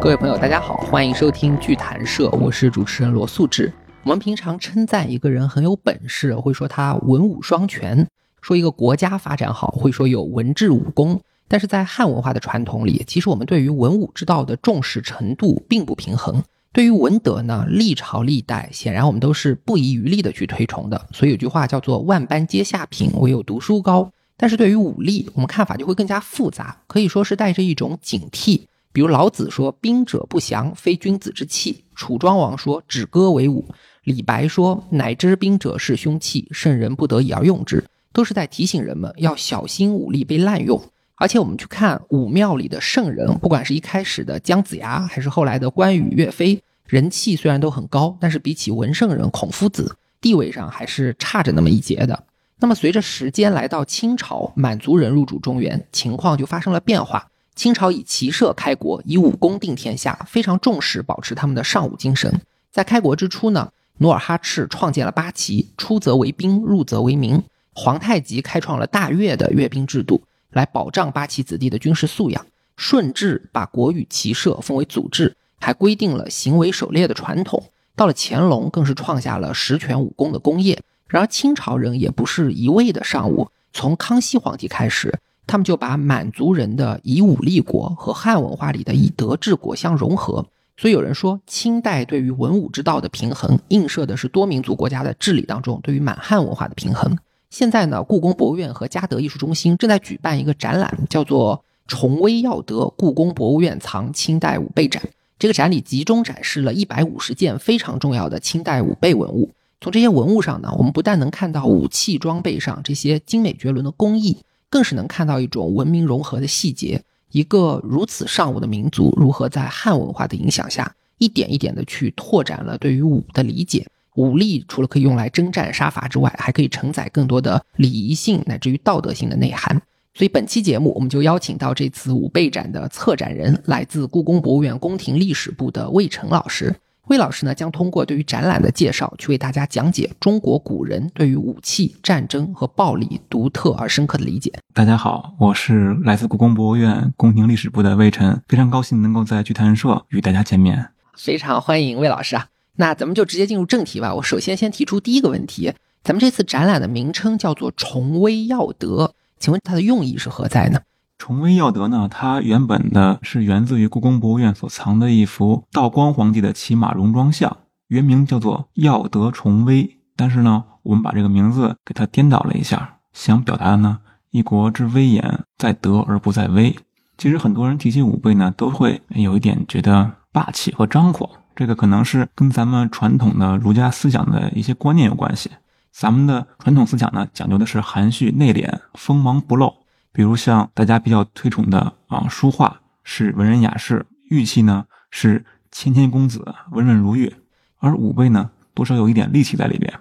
各位朋友，大家好，欢迎收听剧谈社，我是主持人罗素志。我们平常称赞一个人很有本事，会说他文武双全；说一个国家发展好，会说有文治武功。但是在汉文化的传统里，其实我们对于文武之道的重视程度并不平衡。对于文德呢，历朝历代显然我们都是不遗余力的去推崇的。所以有句话叫做“万般皆下品，唯有读书高”。但是对于武力，我们看法就会更加复杂，可以说是带着一种警惕。比如老子说：“兵者不祥，非君子之器。”楚庄王说：“止戈为武。”李白说：“乃知兵者是凶器，圣人不得已而用之。”都是在提醒人们要小心武力被滥用。而且我们去看武庙里的圣人，不管是一开始的姜子牙，还是后来的关羽、岳飞，人气虽然都很高，但是比起文圣人孔夫子，地位上还是差着那么一截的。那么随着时间来到清朝，满族人入主中原，情况就发生了变化。清朝以骑射开国，以武功定天下，非常重视保持他们的尚武精神。在开国之初呢，努尔哈赤创建了八旗，出则为兵，入则为民。皇太极开创了大阅的阅兵制度，来保障八旗子弟的军事素养。顺治把国与骑射分为祖制，还规定了行为狩猎的传统。到了乾隆，更是创下了十全武功的功业。然而清朝人也不是一味的尚武，从康熙皇帝开始。他们就把满族人的以武立国和汉文化里的以德治国相融合，所以有人说，清代对于文武之道的平衡，映射的是多民族国家的治理当中对于满汉文化的平衡。现在呢，故宫博物院和嘉德艺术中心正在举办一个展览，叫做“崇威耀德故宫博物院藏清代武备展”。这个展里集中展示了一百五十件非常重要的清代武备文物。从这些文物上呢，我们不但能看到武器装备上这些精美绝伦的工艺。更是能看到一种文明融合的细节，一个如此尚武的民族，如何在汉文化的影响下，一点一点的去拓展了对于武的理解。武力除了可以用来征战杀伐之外，还可以承载更多的礼仪性乃至于道德性的内涵。所以本期节目，我们就邀请到这次武备展的策展人，来自故宫博物院宫廷历史部的魏晨老师。魏老师呢，将通过对于展览的介绍，去为大家讲解中国古人对于武器、战争和暴力独特而深刻的理解。大家好，我是来自故宫博物院宫廷历史部的魏晨，非常高兴能够在剧谈社与大家见面。非常欢迎魏老师啊！那咱们就直接进入正题吧。我首先先提出第一个问题：咱们这次展览的名称叫做“崇威耀德”，请问它的用意是何在呢？崇威耀德呢？它原本的是源自于故宫博物院所藏的一幅道光皇帝的骑马戎装像，原名叫做耀德崇威。但是呢，我们把这个名字给它颠倒了一下，想表达的呢，一国之威严在德而不在威。其实很多人提起武备呢，都会有一点觉得霸气和张狂，这个可能是跟咱们传统的儒家思想的一些观念有关系。咱们的传统思想呢，讲究的是含蓄内敛、锋芒不露。比如像大家比较推崇的啊，书画是文人雅士，玉器呢是谦谦公子，温润如玉，而武备呢多少有一点戾气在里边。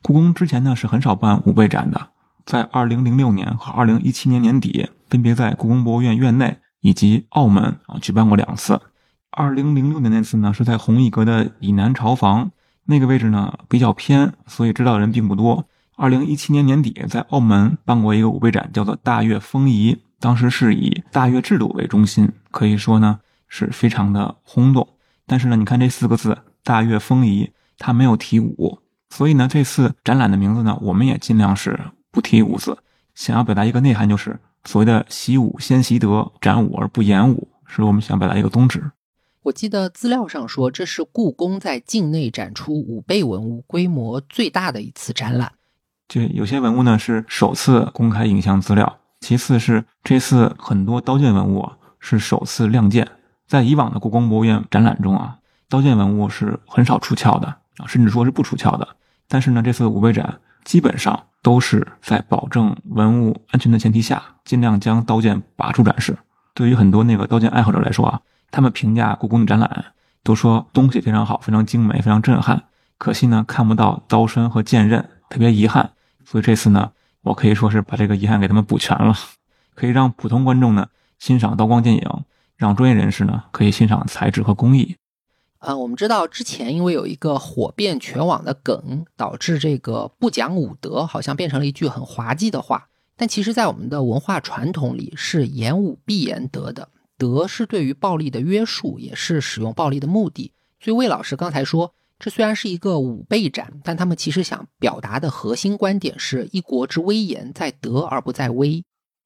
故宫之前呢是很少办武备展的，在二零零六年和二零一七年年底，分别在故宫博物院院内以及澳门啊举办过两次。二零零六年那次呢是在弘毅阁的以南朝房，那个位置呢比较偏，所以知道的人并不多。二零一七年年底，在澳门办过一个武备展，叫做“大乐风仪”。当时是以大乐制度为中心，可以说呢是非常的轰动。但是呢，你看这四个字“大乐风仪”，它没有提武，所以呢，这次展览的名字呢，我们也尽量是不提武字，想要表达一个内涵，就是所谓的“习武先习德，展武而不言武”，是我们想表达一个宗旨。我记得资料上说，这是故宫在境内展出武备文物规模最大的一次展览。就有些文物呢是首次公开影像资料，其次是这次很多刀剑文物是首次亮剑。在以往的故宫博物院展览中啊，刀剑文物是很少出鞘的啊，甚至说是不出鞘的。但是呢，这次武备展基本上都是在保证文物安全的前提下，尽量将刀剑拔出展示。对于很多那个刀剑爱好者来说啊，他们评价故宫的展览都说东西非常好，非常精美，非常震撼。可惜呢，看不到刀身和剑刃，特别遗憾。所以这次呢，我可以说是把这个遗憾给他们补全了，可以让普通观众呢欣赏刀光剑影，让专业人士呢可以欣赏材质和工艺。啊，我们知道之前因为有一个火遍全网的梗，导致这个不讲武德好像变成了一句很滑稽的话。但其实，在我们的文化传统里，是言武必言德的，德是对于暴力的约束，也是使用暴力的目的。所以魏老师刚才说，这虽然是一个武备展，但他们其实想表达的核心观点是一国之威严在德而不在威。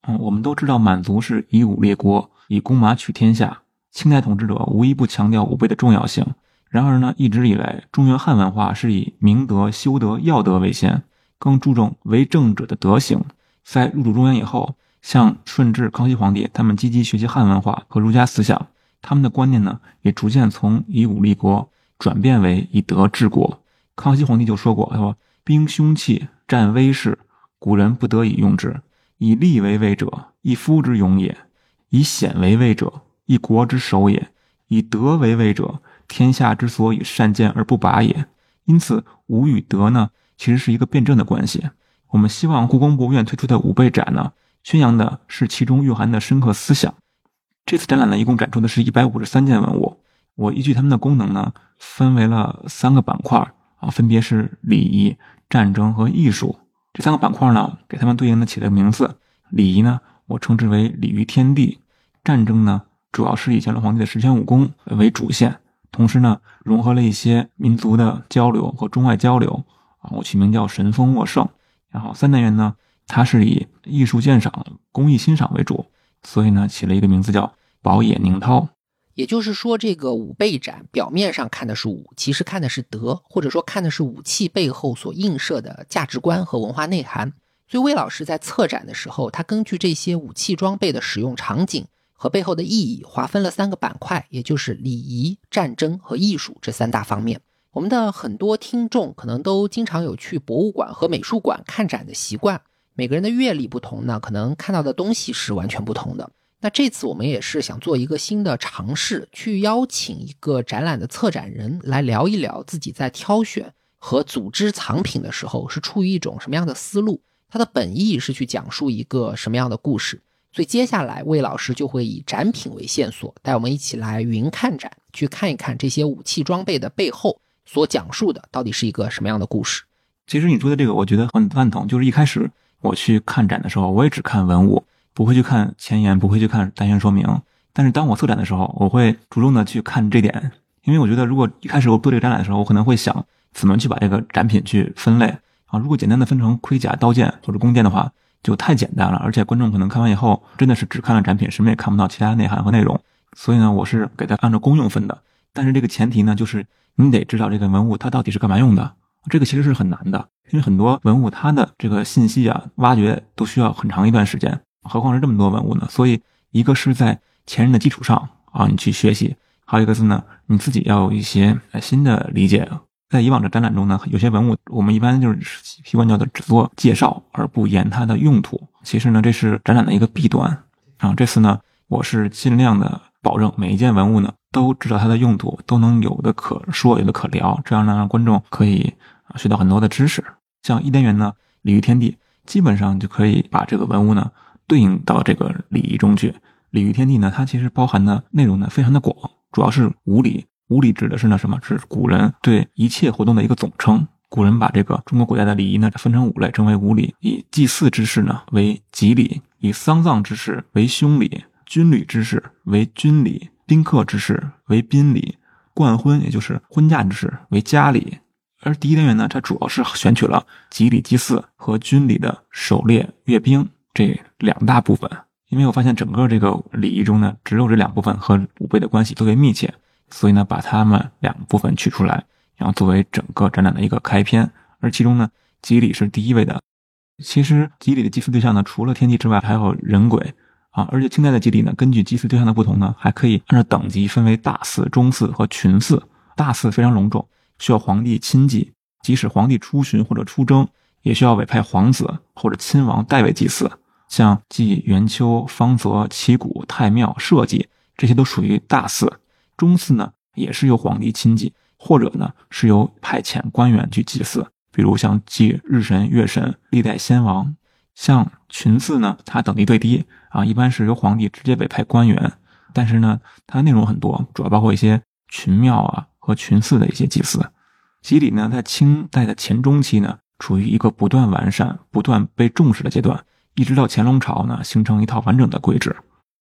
嗯，我们都知道满族是以武立国，以弓马取天下。清代统治者无一不强调武备的重要性。然而呢，一直以来，中原汉文化是以明德、修德、要德为先，更注重为政者的德行。在入主中原以后，像顺治、康熙皇帝，他们积极学习汉文化和儒家思想，他们的观念呢，也逐渐从以武立国转变为以德治国。康熙皇帝就说过：“他说，兵凶器，战威势，古人不得已用之。以利为威者，一夫之勇也；以险为威者，一国之守也；以德为威者。”天下之所以善建而不拔也，因此武与德呢，其实是一个辩证的关系。我们希望故宫博物院推出的武备展呢，宣扬的是其中蕴含的深刻思想。这次展览呢，一共展出的是一百五十三件文物。我依据它们的功能呢，分为了三个板块啊，分别是礼仪、战争和艺术。这三个板块呢，给他们对应的起了名字。礼仪呢，我称之为礼于天地；战争呢，主要是以乾隆皇帝的十全武功为主线。同时呢，融合了一些民族的交流和中外交流啊，我取名叫“神风沃盛”。然后三单元呢，它是以艺术鉴赏、工艺欣赏为主，所以呢，起了一个名字叫“宝野宁涛”。也就是说，这个武备展表面上看的是武，其实看的是德，或者说看的是武器背后所映射的价值观和文化内涵。所以魏老师在策展的时候，他根据这些武器装备的使用场景。和背后的意义划分了三个板块，也就是礼仪、战争和艺术这三大方面。我们的很多听众可能都经常有去博物馆和美术馆看展的习惯。每个人的阅历不同呢，可能看到的东西是完全不同的。那这次我们也是想做一个新的尝试，去邀请一个展览的策展人来聊一聊自己在挑选和组织藏品的时候是出于一种什么样的思路，他的本意是去讲述一个什么样的故事。所以接下来，魏老师就会以展品为线索，带我们一起来云看展，去看一看这些武器装备的背后所讲述的到底是一个什么样的故事。其实你说的这个，我觉得很赞同。就是一开始我去看展的时候，我也只看文物，不会去看前言，不会去看单元说明。但是当我策展的时候，我会主动的去看这点，因为我觉得如果一开始我做这个展览的时候，我可能会想怎么去把这个展品去分类啊。如果简单的分成盔甲、刀剑或者弓箭的话。就太简单了，而且观众可能看完以后真的是只看了展品，什么也看不到其他内涵和内容。所以呢，我是给它按照功用分的。但是这个前提呢，就是你得知道这个文物它到底是干嘛用的。这个其实是很难的，因为很多文物它的这个信息啊，挖掘都需要很长一段时间，何况是这么多文物呢？所以一个是在前人的基础上啊，你去学习；还有一个是呢，你自己要有一些新的理解。在以往的展览中呢，有些文物我们一般就是习惯叫做只做介绍而不言它的用途。其实呢，这是展览的一个弊端啊。这次呢，我是尽量的保证每一件文物呢都知道它的用途，都能有的可说，有的可聊，这样呢让观众可以啊学到很多的知识。像一单元呢，礼于天地，基本上就可以把这个文物呢对应到这个礼仪中去。礼于天地呢，它其实包含的内容呢非常的广，主要是五礼。五礼指的是呢什么？是古人对一切活动的一个总称。古人把这个中国古代的礼仪呢分成五类，称为五礼。以祭祀之事呢为吉礼，以丧葬之事为凶礼，军旅之事为军礼，宾客之事为宾礼，冠婚也就是婚嫁之事为家礼。而第一单元呢，它主要是选取了吉礼祭祀和军礼的狩猎阅兵这两大部分。因为我发现整个这个礼仪中呢，只有这两部分和武备的关系特别密切。所以呢，把它们两部分取出来，然后作为整个展览的一个开篇。而其中呢，吉礼是第一位的。其实吉礼的祭祀对象呢，除了天地之外，还有人鬼啊。而且清代的吉礼呢，根据祭祀对象的不同呢，还可以按照等级分为大祀、中祀和群祀。大祀非常隆重，需要皇帝亲祭，即使皇帝出巡或者出征，也需要委派皇子或者亲王代为祭祀。像祭元丘、方泽、旗鼓、太庙、社稷，这些都属于大祀。中祀呢，也是由皇帝亲祭，或者呢是由派遣官员去祭祀，比如像祭日神、月神、历代先王。像群祀呢，它等级最低啊，一般是由皇帝直接委派官员，但是呢，它内容很多，主要包括一些群庙啊和群祀的一些祭祀。吉礼呢，在清代的前中期呢，处于一个不断完善、不断被重视的阶段，一直到乾隆朝呢，形成一套完整的规制。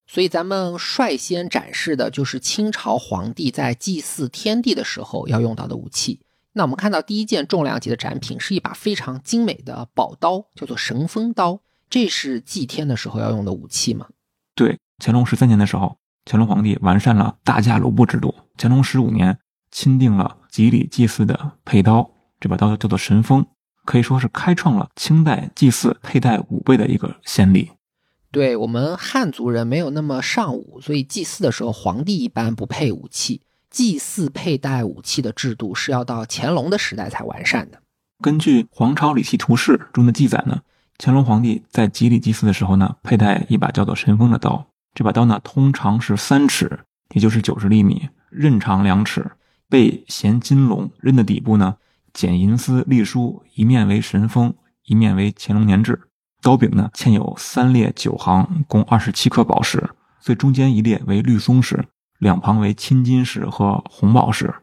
所以咱们率先展示的就是清朝皇帝在祭祀天地的时候要用到的武器。那我们看到第一件重量级的展品是一把非常精美的宝刀，叫做神锋刀。这是祭天的时候要用的武器吗？对，乾隆十三年的时候，乾隆皇帝完善了大驾卢布制度。乾隆十五年钦定了吉礼祭祀的佩刀，这把刀叫做神锋，可以说是开创了清代祭祀佩戴武备的一个先例。对我们汉族人没有那么尚武，所以祭祀的时候皇帝一般不配武器。祭祀佩戴武器的制度是要到乾隆的时代才完善的。根据《皇朝礼器图示》中的记载呢，乾隆皇帝在吉礼祭祀的时候呢，佩戴一把叫做神锋的刀。这把刀呢，通常是三尺，也就是九十厘米，刃长两尺，背衔金龙，刃的底部呢剪银丝隶书，一面为神锋，一面为乾隆年制。刀柄呢嵌有三列九行，共二十七颗宝石，最中间一列为绿松石，两旁为青金石和红宝石。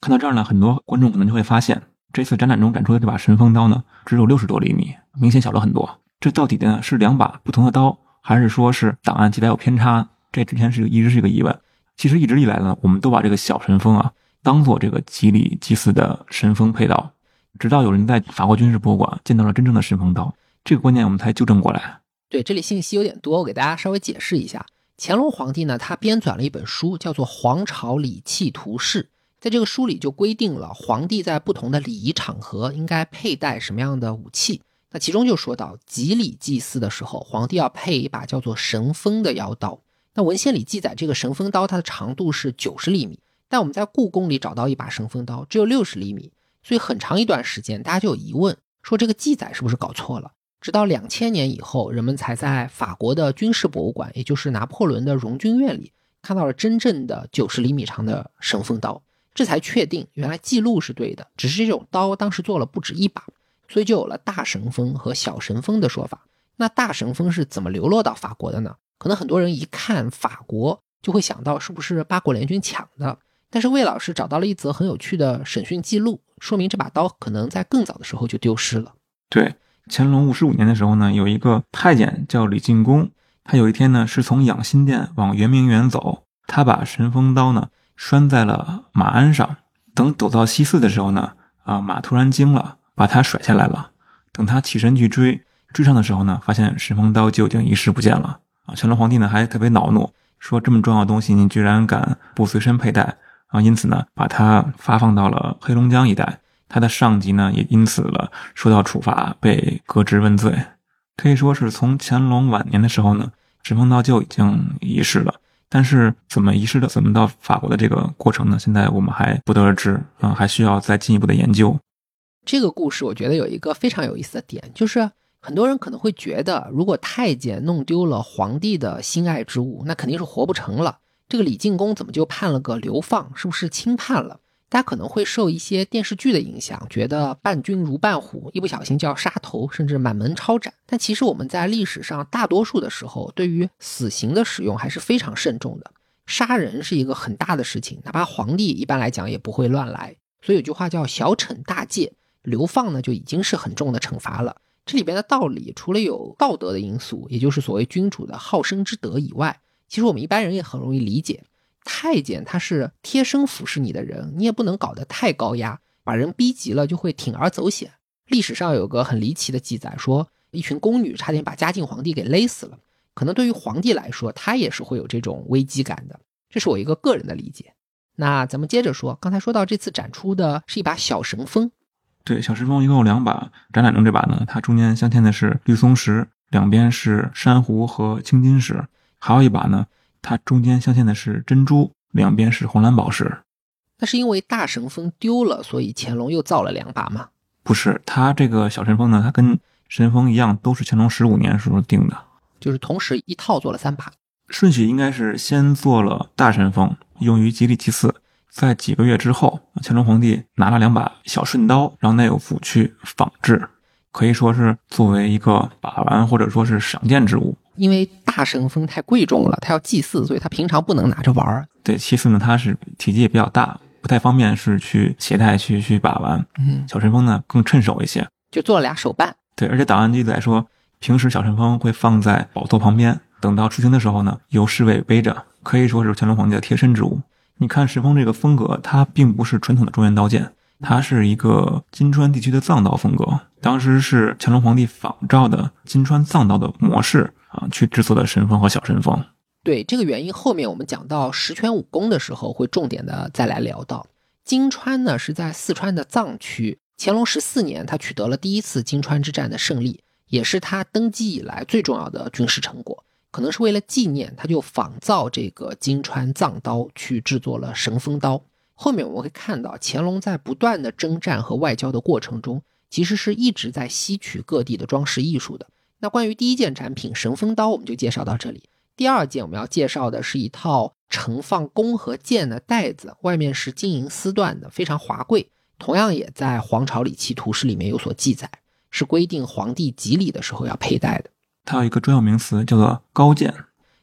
看到这儿呢，很多观众可能就会发现，这次展览中展出的这把神锋刀呢，只有六十多厘米，明显小了很多。这到底呢是两把不同的刀，还是说是档案记载有偏差？这之前是一直是一个疑问。其实一直以来呢，我们都把这个小神锋啊当做这个吉礼祭祀的神锋佩刀，直到有人在法国军事博物馆见到了真正的神锋刀。这个观念我们才纠正过来。对，这里信息有点多，我给大家稍微解释一下。乾隆皇帝呢，他编纂了一本书，叫做《皇朝礼器图示》。在这个书里就规定了皇帝在不同的礼仪场合应该佩戴什么样的武器。那其中就说到，吉礼祭祀的时候，皇帝要配一把叫做神锋的腰刀。那文献里记载，这个神锋刀它的长度是九十厘米，但我们在故宫里找到一把神锋刀只有六十厘米，所以很长一段时间大家就有疑问，说这个记载是不是搞错了？直到两千年以后，人们才在法国的军事博物馆，也就是拿破仑的荣军院里，看到了真正的九十厘米长的神锋刀，这才确定原来记录是对的。只是这种刀当时做了不止一把，所以就有了大神锋和小神锋的说法。那大神锋是怎么流落到法国的呢？可能很多人一看法国就会想到是不是八国联军抢的，但是魏老师找到了一则很有趣的审讯记录，说明这把刀可能在更早的时候就丢失了。对。乾隆五十五年的时候呢，有一个太监叫李进恭，他有一天呢是从养心殿往圆明园走，他把神锋刀呢拴在了马鞍上，等走到西寺的时候呢，啊马突然惊了，把他甩下来了。等他起身去追，追上的时候呢，发现神锋刀就已经遗失不见了。啊，乾隆皇帝呢还特别恼怒，说这么重要的东西你居然敢不随身佩戴啊，因此呢把它发放到了黑龙江一带。他的上级呢，也因此了受到处罚，被革职问罪。可以说是从乾隆晚年的时候呢，神锋刀就已经遗失了。但是怎么遗失的，怎么到法国的这个过程呢？现在我们还不得而知啊，还需要再进一步的研究。这个故事我觉得有一个非常有意思的点，就是很多人可能会觉得，如果太监弄丢了皇帝的心爱之物，那肯定是活不成了。这个李进公怎么就判了个流放？是不是轻判了？大家可能会受一些电视剧的影响，觉得伴君如伴虎，一不小心就要杀头，甚至满门抄斩。但其实我们在历史上大多数的时候，对于死刑的使用还是非常慎重的。杀人是一个很大的事情，哪怕皇帝一般来讲也不会乱来。所以有句话叫“小惩大戒”，流放呢就已经是很重的惩罚了。这里边的道理，除了有道德的因素，也就是所谓君主的好生之德以外，其实我们一般人也很容易理解。太监他是贴身服侍你的人，你也不能搞得太高压，把人逼急了就会铤而走险。历史上有个很离奇的记载，说一群宫女差点把嘉靖皇帝给勒死了。可能对于皇帝来说，他也是会有这种危机感的。这是我一个个人的理解。那咱们接着说，刚才说到这次展出的是一把小神锋，对，小神锋一共有两把。展览中这把呢，它中间镶嵌的是绿松石，两边是珊瑚和青金石，还有一把呢。它中间镶嵌的是珍珠，两边是红蓝宝石。那是因为大神锋丢了，所以乾隆又造了两把吗？不是，它这个小神锋呢，它跟神锋一样，都是乾隆十五年时候定的，就是同时一套做了三把。顺序应该是先做了大神锋，用于吉利祭祀，在几个月之后，乾隆皇帝拿了两把小顺刀，让内务府去仿制，可以说是作为一个把玩或者说是赏鉴之物。因为大神风太贵重了，他要祭祀，所以他平常不能拿着玩儿。对，其次呢，它是体积也比较大，不太方便是去携带去去把玩。嗯，小神风呢更趁手一些，就做了俩手办。对，而且档案记载说，平时小神风会放在宝座旁边，等到出行的时候呢，由侍卫背着，可以说是乾隆皇帝的贴身之物。你看神风这个风格，它并不是传统的中原刀剑，它是一个金川地区的藏刀风格。当时是乾隆皇帝仿照的金川藏刀的模式啊，去制作的神风和小神风。对这个原因，后面我们讲到十全武功的时候，会重点的再来聊到。金川呢是在四川的藏区，乾隆十四年，他取得了第一次金川之战的胜利，也是他登基以来最重要的军事成果。可能是为了纪念，他就仿造这个金川藏刀去制作了神风刀。后面我们会看到，乾隆在不断的征战和外交的过程中，其实是一直在吸取各地的装饰艺术的。那关于第一件产品神风刀，我们就介绍到这里。第二件我们要介绍的是一套盛放弓和箭的袋子，外面是金银丝缎的，非常华贵。同样也在《皇朝礼器图式》里面有所记载，是规定皇帝吉礼的时候要佩戴的。它有一个专有名词叫做高剑，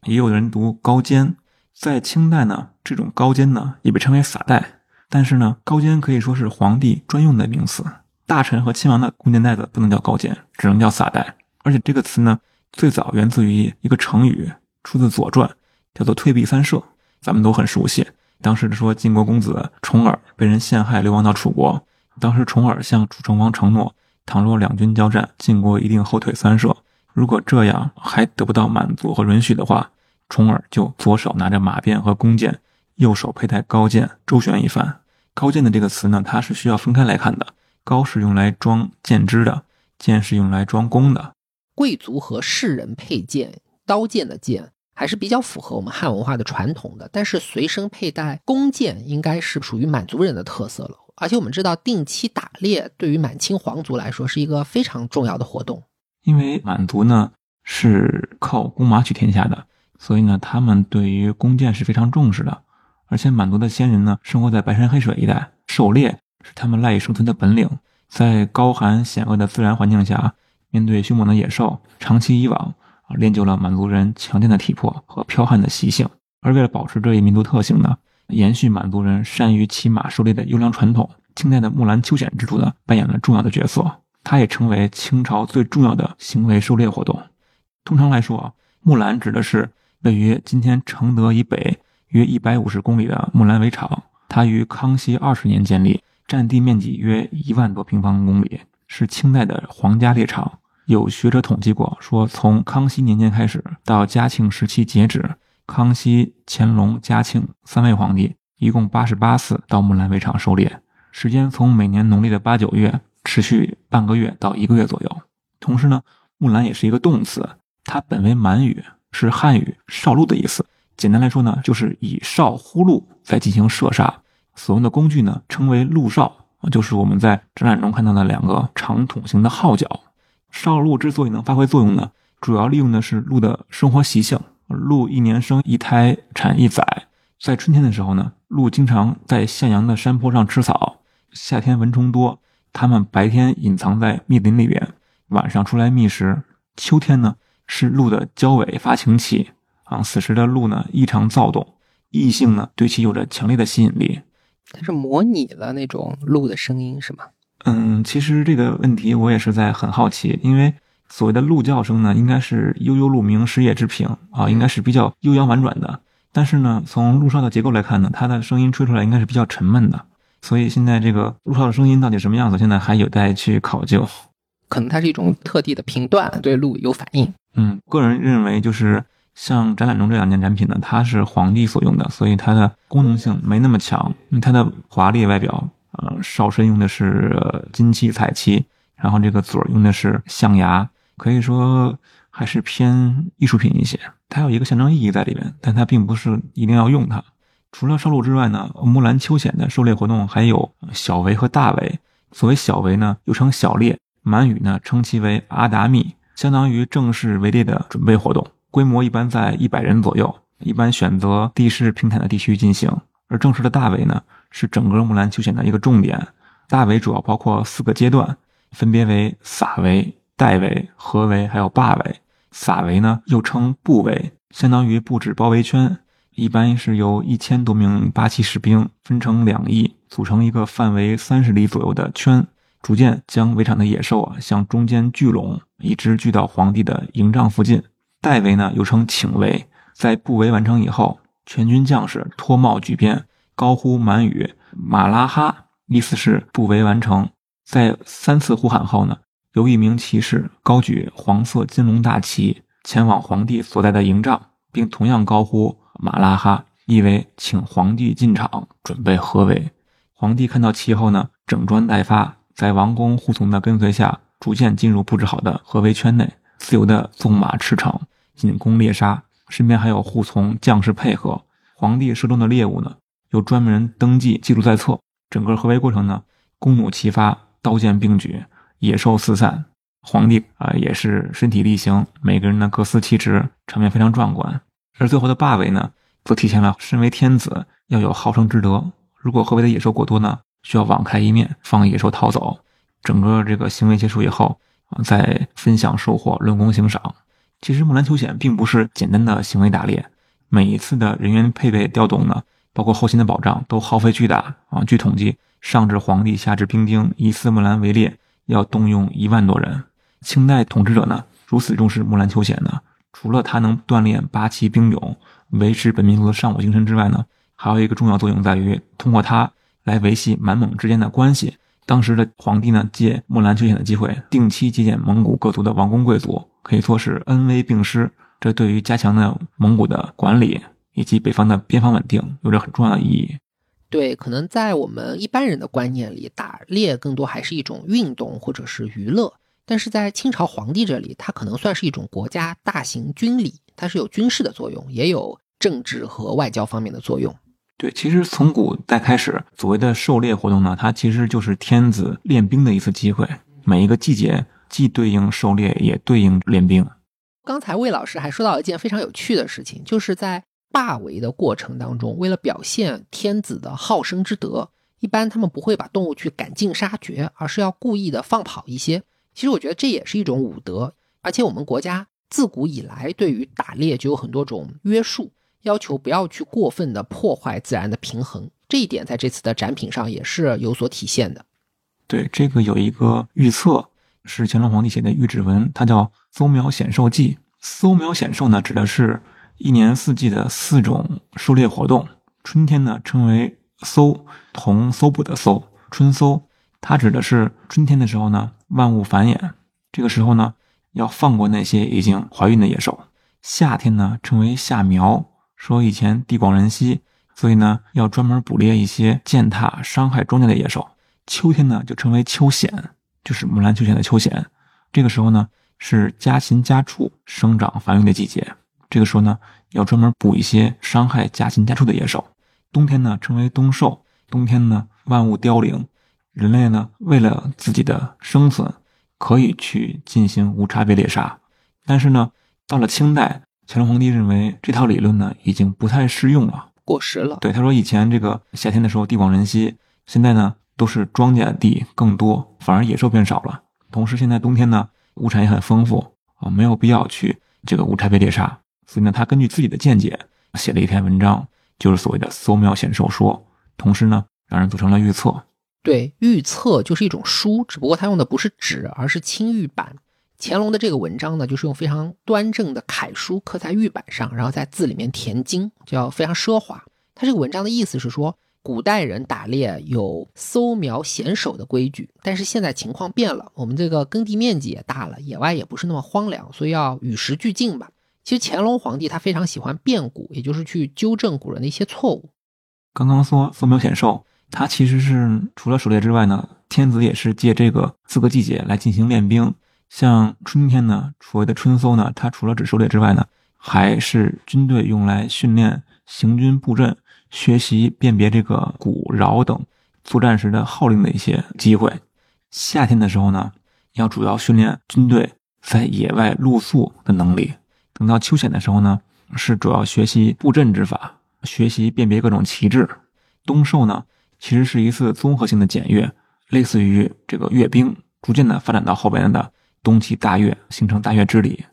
也有人读高肩。在清代呢，这种高肩呢也被称为撒袋。但是呢，高肩可以说是皇帝专用的名词，大臣和亲王的弓箭袋子不能叫高肩，只能叫撒袋。而且这个词呢，最早源自于一个成语。出自《左传》，叫做“退避三舍”，咱们都很熟悉。当时说晋国公子重耳被人陷害，流亡到楚国。当时重耳向楚成王承诺，倘若两军交战，晋国一定后退三舍。如果这样还得不到满足和允许的话，重耳就左手拿着马鞭和弓箭，右手佩戴高剑，周旋一番。高剑的这个词呢，它是需要分开来看的。高是用来装剑支的，剑是用来装弓的。贵族和士人佩剑。刀剑的剑还是比较符合我们汉文化的传统的，但是随身佩戴弓箭应该是属于满族人的特色了。而且我们知道，定期打猎对于满清皇族来说是一个非常重要的活动。因为满族呢是靠弓马取天下的，所以呢他们对于弓箭是非常重视的。而且满族的先人呢生活在白山黑水一带，狩猎是他们赖以生存的本领。在高寒险恶的自然环境下，面对凶猛的野兽，长期以往啊。练就了满族人强健的体魄和剽悍的习性，而为了保持这一民族特性呢，延续满族人善于骑马狩猎的优良传统，清代的木兰秋显之处呢扮演了重要的角色，它也成为清朝最重要的行为狩猎活动。通常来说啊，木兰指的是位于今天承德以北约一百五十公里的木兰围场，它于康熙二十年建立，占地面积约一万多平方公里，是清代的皇家猎场。有学者统计过，说从康熙年间开始到嘉庆时期截止，康熙、乾隆、嘉庆三位皇帝一共八十八次到木兰围场狩猎，时间从每年农历的八九月持续半个月到一个月左右。同时呢，木兰也是一个动词，它本为满语，是汉语“少鹿”的意思。简单来说呢，就是以哨呼鹿在进行射杀。所用的工具呢，称为鹿哨，就是我们在展览中看到的两个长筒形的号角。少鹿之所以能发挥作用呢，主要利用的是鹿的生活习性。鹿一年生一胎，产一崽。在春天的时候呢，鹿经常在向阳的山坡上吃草。夏天蚊虫多，它们白天隐藏在密林里边，晚上出来觅食。秋天呢，是鹿的交尾发情期啊，此时的鹿呢异常躁动，异性呢对其有着强烈的吸引力。它是模拟了那种鹿的声音，是吗？嗯，其实这个问题我也是在很好奇，因为所谓的鹿叫声呢，应该是悠悠鹿鸣，食野之苹啊，应该是比较悠扬婉转的。但是呢，从鹿哨的结构来看呢，它的声音吹出来应该是比较沉闷的。所以现在这个鹿哨的声音到底什么样子，现在还有待去考究。可能它是一种特地的频段，对鹿有反应。嗯，个人认为就是像展览中这两件展品呢，它是皇帝所用的，所以它的功能性没那么强，它的华丽外表。呃，哨身用的是金漆彩漆，然后这个嘴用的是象牙，可以说还是偏艺术品一些。它有一个象征意义在里边，但它并不是一定要用它。除了烧鹿之外呢，木兰秋显的狩猎活动还有小围和大围。所谓小围呢，又称小猎，满语呢称其为阿达密，相当于正式围猎的准备活动，规模一般在一百人左右，一般选择地势平坦的地区进行。而正式的大围呢？是整个木兰秋显的一个重点。大围主要包括四个阶段，分别为撒围、带围、合围，还有霸围。撒围呢，又称布围，相当于布置包围圈，一般是由一千多名八旗士兵分成两翼，组成一个范围三十里左右的圈，逐渐将围场的野兽啊向中间聚拢，一直聚到皇帝的营帐附近。代围呢又称请围，在布围完成以后，全军将士脱帽举鞭，高呼满语“马拉哈”，意思是布围完成。在三次呼喊后呢，由一名骑士高举黄色金龙大旗，前往皇帝所在的营帐，并同样高呼“马拉哈”，意为请皇帝进场，准备合围。皇帝看到旗后呢，整装待发，在王公护从的跟随下，逐渐进入布置好的合围圈内，自由的纵马驰骋，进攻猎杀。身边还有护从将士配合。皇帝射中的猎物呢，有专门人登记记录在册。整个合围过程呢，弓弩齐发。刀剑并举，野兽四散，皇帝啊也是身体力行，每个人呢各司其职，场面非常壮观。而最后的霸围呢，则体现了身为天子要有好生之德。如果合围的野兽过多呢，需要网开一面，放野兽逃走。整个这个行为结束以后啊，在分享收获，论功行赏。其实木兰秋显并不是简单的行为打猎，每一次的人员配备调动呢，包括后勤的保障，都耗费巨大啊。据统计。上至皇帝，下至兵丁，以四木兰为猎，要动用一万多人。清代统治者呢，如此重视木兰秋显呢，除了他能锻炼八旗兵勇，维持本民族的尚武精神之外呢，还有一个重要作用在于，通过它来维系满蒙之间的关系。当时的皇帝呢，借木兰秋显的机会，定期接见蒙古各族的王公贵族，可以说是恩威并施。这对于加强呢蒙古的管理以及北方的边防稳定，有着很重要的意义。对，可能在我们一般人的观念里，打猎更多还是一种运动或者是娱乐。但是在清朝皇帝这里，它可能算是一种国家大型军礼，它是有军事的作用，也有政治和外交方面的作用。对，其实从古代开始，所谓的狩猎活动呢，它其实就是天子练兵的一次机会。每一个季节既对应狩猎，也对应练兵。刚才魏老师还说到一件非常有趣的事情，就是在。霸围的过程当中，为了表现天子的好生之德，一般他们不会把动物去赶尽杀绝，而是要故意的放跑一些。其实我觉得这也是一种武德，而且我们国家自古以来对于打猎就有很多种约束，要求不要去过分的破坏自然的平衡。这一点在这次的展品上也是有所体现的。对，这个有一个预测，是乾隆皇帝写的御制文，它叫《搜苗显兽记》。搜苗显兽呢，指的是。一年四季的四种狩猎活动，春天呢称为搜，同搜捕的搜，春搜，它指的是春天的时候呢，万物繁衍，这个时候呢要放过那些已经怀孕的野兽。夏天呢称为夏苗，说以前地广人稀，所以呢要专门捕猎一些践踏伤害庄稼的野兽。秋天呢就称为秋显，就是木兰秋显的秋显，这个时候呢是家禽家畜生长繁育的季节。这个时候呢，要专门捕一些伤害家禽家畜的野兽。冬天呢，称为冬狩。冬天呢，万物凋零，人类呢，为了自己的生存，可以去进行无差别猎杀。但是呢，到了清代，乾隆皇帝认为这套理论呢，已经不太适用了，过时了。对，他说以前这个夏天的时候地广人稀，现在呢，都是庄稼地更多，反而野兽变少了。同时，现在冬天呢，物产也很丰富啊，没有必要去这个无差别猎杀。所以呢，他根据自己的见解写了一篇文章，就是所谓的“搜庙显兽说”。同时呢，让人组成了预测。对，预测就是一种书，只不过他用的不是纸，而是青玉板。乾隆的这个文章呢，就是用非常端正的楷书刻在玉板上，然后在字里面填金，叫非常奢华。他这个文章的意思是说，古代人打猎有搜苗显手的规矩，但是现在情况变了，我们这个耕地面积也大了，野外也不是那么荒凉，所以要与时俱进吧。其实乾隆皇帝他非常喜欢变古，也就是去纠正古人的一些错误。刚刚说搜苗显瘦，它其实是除了狩猎之外呢，天子也是借这个四个季节来进行练兵。像春天呢，所谓的春搜呢，它除了指狩猎之外呢，还是军队用来训练行军布阵、学习辨别这个鼓饶等作战时的号令的一些机会。夏天的时候呢，要主要训练军队在野外露宿的能力。等到秋显的时候呢，是主要学习布阵之法，学习辨别各种旗帜。冬狩呢，其实是一次综合性的检阅，类似于这个阅兵，逐渐的发展到后边的冬季大阅，形成大阅之礼。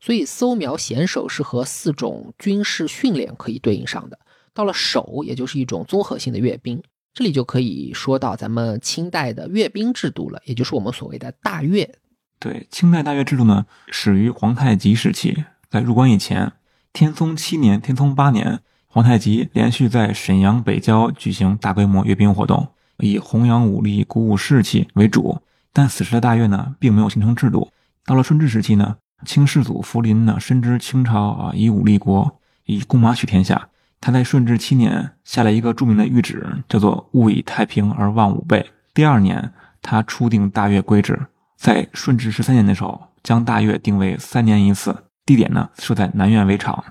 所以搜苗显手是和四种军事训练可以对应上的。到了手，也就是一种综合性的阅兵。这里就可以说到咱们清代的阅兵制度了，也就是我们所谓的大阅。对，清代大阅制度呢，始于皇太极时期，在入关以前，天聪七年、天聪八年，皇太极连续在沈阳、北郊举行大规模阅兵活动，以弘扬武力、鼓舞士气为主。但此时的大阅呢，并没有形成制度。到了顺治时期呢，清世祖福临呢，深知清朝啊以武立国，以弓马取天下。他在顺治七年下了一个著名的谕旨，叫做“勿以太平而忘武备”。第二年，他初定大阅规制，在顺治十三年的时候，将大阅定为三年一次，地点呢设在南苑围场。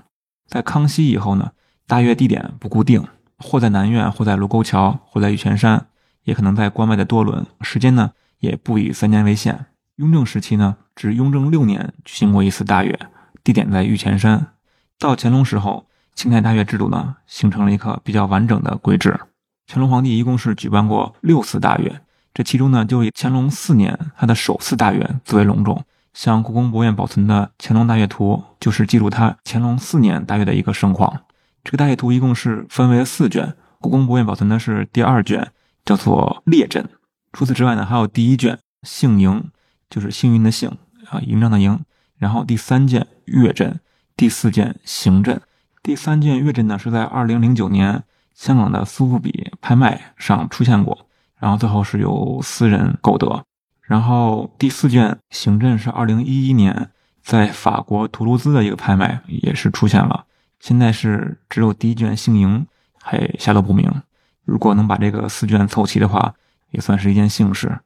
在康熙以后呢，大阅地点不固定，或在南苑，或在卢沟桥，或在玉泉山，也可能在关外的多伦。时间呢？也不以三年为限。雍正时期呢，至雍正六年举行过一次大阅，地点在玉泉山。到乾隆时候，清代大阅制度呢，形成了一个比较完整的规制。乾隆皇帝一共是举办过六次大阅，这其中呢，就以乾隆四年他的首次大阅最为隆重。像故宫博物院保存的《乾隆大阅图》，就是记录他乾隆四年大阅的一个盛况。这个大阅图一共是分为四卷，故宫博物院保存的是第二卷，叫做《列阵》。除此之外呢，还有第一卷幸盈，就是幸运的幸啊，营帐的营。然后第三件月阵，第四件行阵。第三件月阵呢，是在二零零九年香港的苏富比拍卖上出现过，然后最后是由私人购得。然后第四卷行阵是二零一一年在法国图卢兹的一个拍卖也是出现了。现在是只有第一卷幸盈还下落不明。如果能把这个四卷凑齐的话。也算是一件幸事。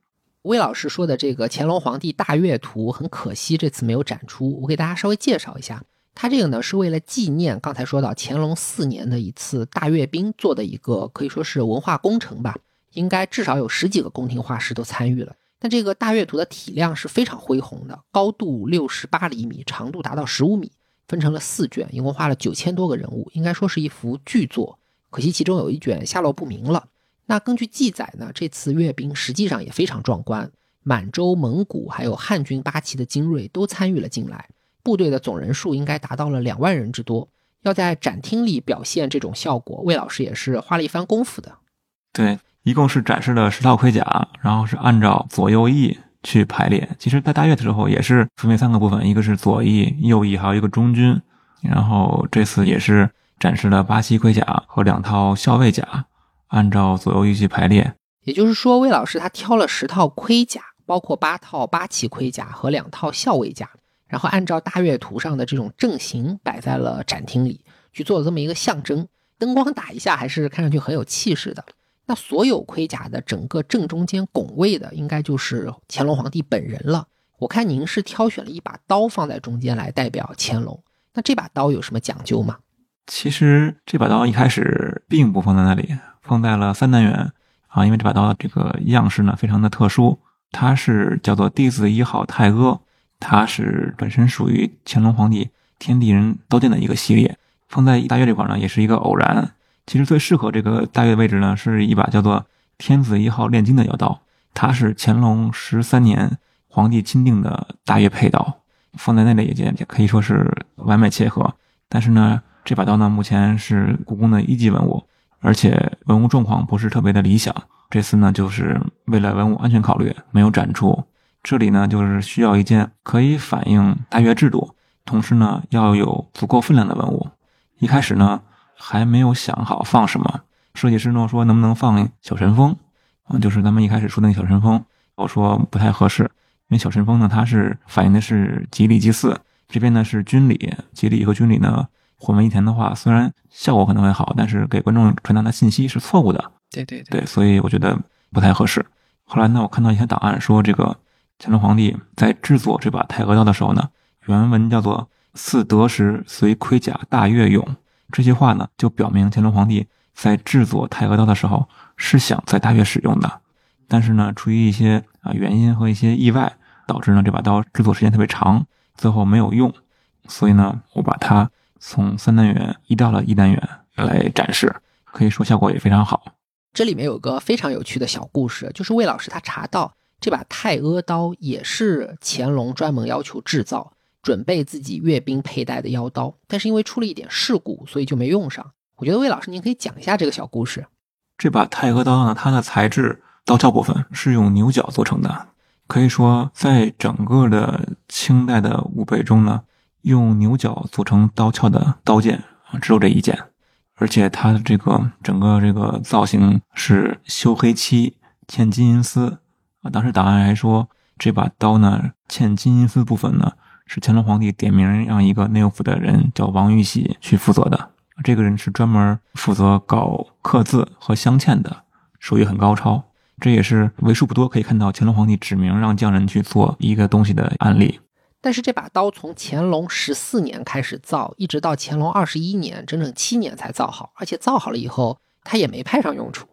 魏老师说的这个乾隆皇帝大阅图，很可惜这次没有展出。我给大家稍微介绍一下，它这个呢是为了纪念刚才说到乾隆四年的一次大阅兵做的一个，可以说是文化工程吧。应该至少有十几个宫廷画师都参与了。但这个大阅图的体量是非常恢宏的，高度六十八厘米，长度达到十五米，分成了四卷，一共画了九千多个人物，应该说是一幅巨作。可惜其中有一卷下落不明了。那根据记载呢，这次阅兵实际上也非常壮观，满洲、蒙古还有汉军八旗的精锐都参与了进来，部队的总人数应该达到了两万人之多。要在展厅里表现这种效果，魏老师也是花了一番功夫的。对，一共是展示了十套盔甲，然后是按照左右翼去排列。其实，在大阅的时候也是分为三个部分，一个是左翼、右翼，还有一个中军。然后这次也是展示了八旗盔甲和两套校尉甲。按照左右翼去排列，也就是说，魏老师他挑了十套盔甲，包括八套八旗盔甲和两套校尉甲，然后按照大阅图上的这种阵型摆在了展厅里，去做了这么一个象征。灯光打一下，还是看上去很有气势的。那所有盔甲的整个正中间拱位的，应该就是乾隆皇帝本人了。我看您是挑选了一把刀放在中间来代表乾隆，那这把刀有什么讲究吗？其实这把刀一开始并不放在那里。放在了三单元啊，因为这把刀这个样式呢非常的特殊，它是叫做弟子一号太阿，它是本身属于乾隆皇帝天地人刀剑的一个系列，放在大阅这块呢也是一个偶然。其实最适合这个大阅的位置呢是一把叫做天子一号炼金的腰刀，它是乾隆十三年皇帝钦定的大阅佩刀，放在那里也也可以说是完美切合。但是呢，这把刀呢目前是故宫的一级文物。而且文物状况不是特别的理想，这次呢就是为了文物安全考虑没有展出。这里呢就是需要一件可以反映大阅制度，同时呢要有足够分量的文物。一开始呢还没有想好放什么，设计师呢说能不能放小神风，啊就是咱们一开始说的那小神风，我说不太合适，因为小神风呢它是反映的是吉礼祭祀，这边呢是军礼，吉礼和军礼呢。混为一谈的话，虽然效果可能会好，但是给观众传达的信息是错误的。对对对，所以我觉得不太合适。后来呢，我看到一些档案说，这个乾隆皇帝在制作这把太和刀的时候呢，原文叫做“似得时随盔甲大越用”。这句话呢，就表明乾隆皇帝在制作太和刀的时候是想在大越使用的，但是呢，出于一些啊原因和一些意外，导致呢这把刀制作时间特别长，最后没有用。所以呢，我把它。从三单元移到了一单元来展示，可以说效果也非常好。这里面有个非常有趣的小故事，就是魏老师他查到这把太阿刀也是乾隆专门要求制造，准备自己阅兵佩戴的腰刀，但是因为出了一点事故，所以就没用上。我觉得魏老师您可以讲一下这个小故事。这把太阿刀呢，它的材质刀鞘部分是用牛角做成的，可以说在整个的清代的武备中呢，用牛角组成刀鞘的刀剑啊，只有这一件。而且它的这个整个这个造型是修黑漆、嵌金银丝啊。当时档案还说，这把刀呢嵌金银丝部分呢是乾隆皇帝点名让一个内务府的人叫王玉玺去负责的。这个人是专门负责搞刻字和镶嵌的，手艺很高超。这也是为数不多可以看到乾隆皇帝指明让匠人去做一个东西的案例。但是这把刀从乾隆十四年开始造，一直到乾隆二十一年，整整七年才造好。而且造好了以后，他也没派上用处。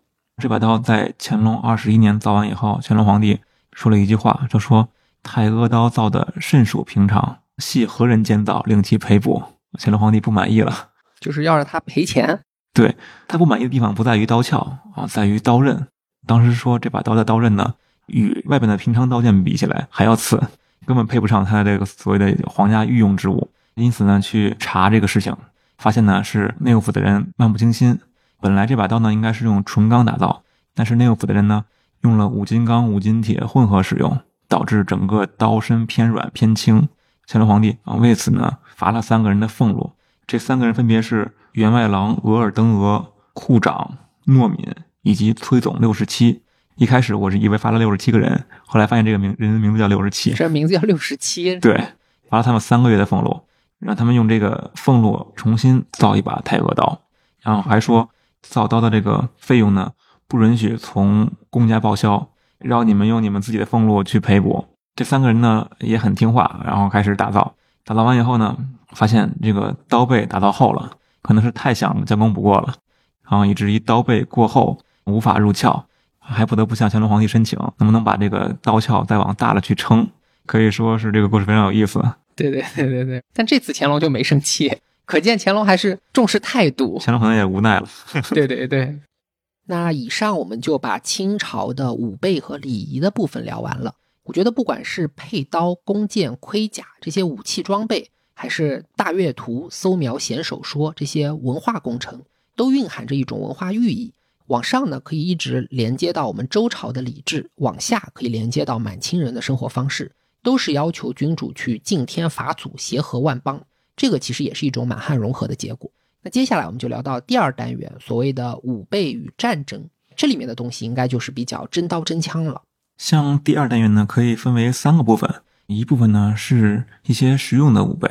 这把刀在乾隆二十一年造完以后，乾隆皇帝说了一句话，就说：“太阿刀造的甚属平常，系何人监造，令其赔补？”乾隆皇帝不满意了，就是要让他赔钱。对他不满意的地方不在于刀鞘啊，在于刀刃。当时说这把刀的刀刃呢，与外边的平常刀剑比起来还要次。根本配不上他的这个所谓的皇家御用之物，因此呢，去查这个事情，发现呢是内务府的人漫不经心。本来这把刀呢应该是用纯钢打造，但是内务府的人呢用了五金钢、五金铁混合使用，导致整个刀身偏软偏轻。乾隆皇帝啊为此呢罚了三个人的俸禄，这三个人分别是员外郎额尔登额、库长诺敏以及崔总六十七。一开始我是以为发了六十七个人，后来发现这个名人的名字叫六十七，这名字叫六十七。对，罚了他们三个月的俸禄，让他们用这个俸禄重新造一把太阿刀，然后还说造刀的这个费用呢不允许从公家报销，让你们用你们自己的俸禄去赔补。这三个人呢也很听话，然后开始打造。打造完以后呢，发现这个刀背打造厚了，可能是太响将功补过了，然后以至于刀背过厚，无法入鞘。还不得不向乾隆皇帝申请，能不能把这个刀鞘再往大了去撑？可以说是这个故事非常有意思。对对对对对，但这次乾隆就没生气，可见乾隆还是重视态度。乾隆可能也无奈了。对对对。那以上我们就把清朝的武备和礼仪的部分聊完了。我觉得不管是佩刀、弓箭、盔甲这些武器装备，还是大阅图、搜描显手说这些文化工程，都蕴含着一种文化寓意。往上呢，可以一直连接到我们周朝的礼制；往下可以连接到满清人的生活方式，都是要求君主去敬天法祖、协和万邦。这个其实也是一种满汉融合的结果。那接下来我们就聊到第二单元，所谓的武备与战争，这里面的东西应该就是比较真刀真枪了。像第二单元呢，可以分为三个部分，一部分呢是一些实用的武备，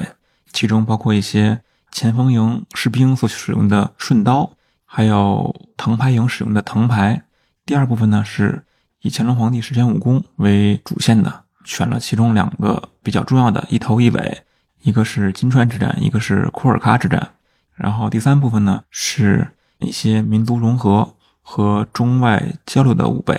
其中包括一些前锋营士兵所使用的顺刀。还有藤牌营使用的藤牌，第二部分呢是以乾隆皇帝十全武功为主线的，选了其中两个比较重要的一头一尾，一个是金川之战，一个是库尔喀之战。然后第三部分呢是一些民族融合和中外交流的武备。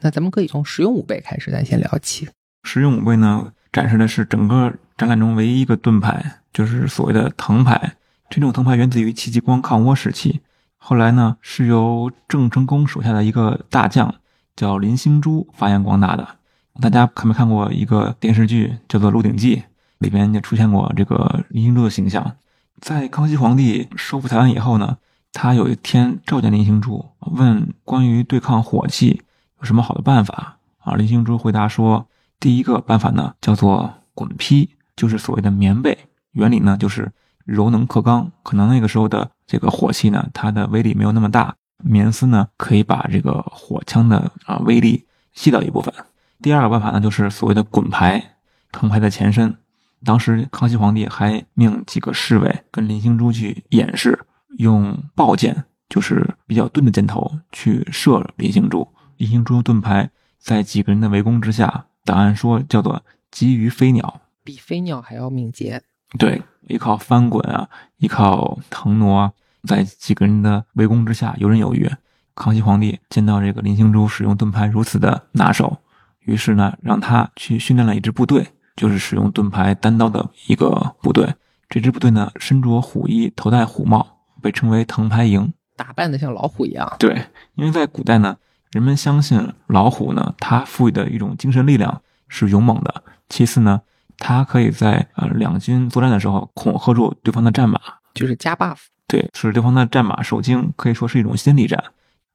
那咱们可以从实用武备开始，咱先聊起。实用武备呢，展示的是整个展览中唯一一个盾牌，就是所谓的藤牌。这种藤牌源自于戚继光抗倭时期。后来呢，是由郑成功手下的一个大将叫林兴珠发扬光大的。大家看没看过一个电视剧叫做《鹿鼎记》，里边就出现过这个林兴珠的形象。在康熙皇帝收复台湾以后呢，他有一天召见林兴珠，问关于对抗火器有什么好的办法啊？林兴珠回答说，第一个办法呢叫做滚坯，就是所谓的棉被，原理呢就是柔能克刚。可能那个时候的。这个火器呢，它的威力没有那么大，棉丝呢可以把这个火枪的啊威力吸掉一部分。第二个办法呢，就是所谓的滚牌，藤牌的前身。当时康熙皇帝还命几个侍卫跟林兴珠去演示，用爆箭，就是比较钝的箭头去射林兴珠。林兴珠盾牌在几个人的围攻之下，档案说叫做急于飞鸟，比飞鸟还要敏捷。对。依靠翻滚啊，依靠腾挪啊，在几个人的围攻之下游刃有余。康熙皇帝见到这个林兴珠使用盾牌如此的拿手，于是呢，让他去训练了一支部队，就是使用盾牌单刀的一个部队。这支部队呢，身着虎衣，头戴虎帽，被称为藤牌营，打扮的像老虎一样。对，因为在古代呢，人们相信老虎呢，它赋予的一种精神力量是勇猛的。其次呢。他可以在呃两军作战的时候恐吓住对方的战马，就是加 buff。对，使对方的战马受惊，可以说是一种心理战。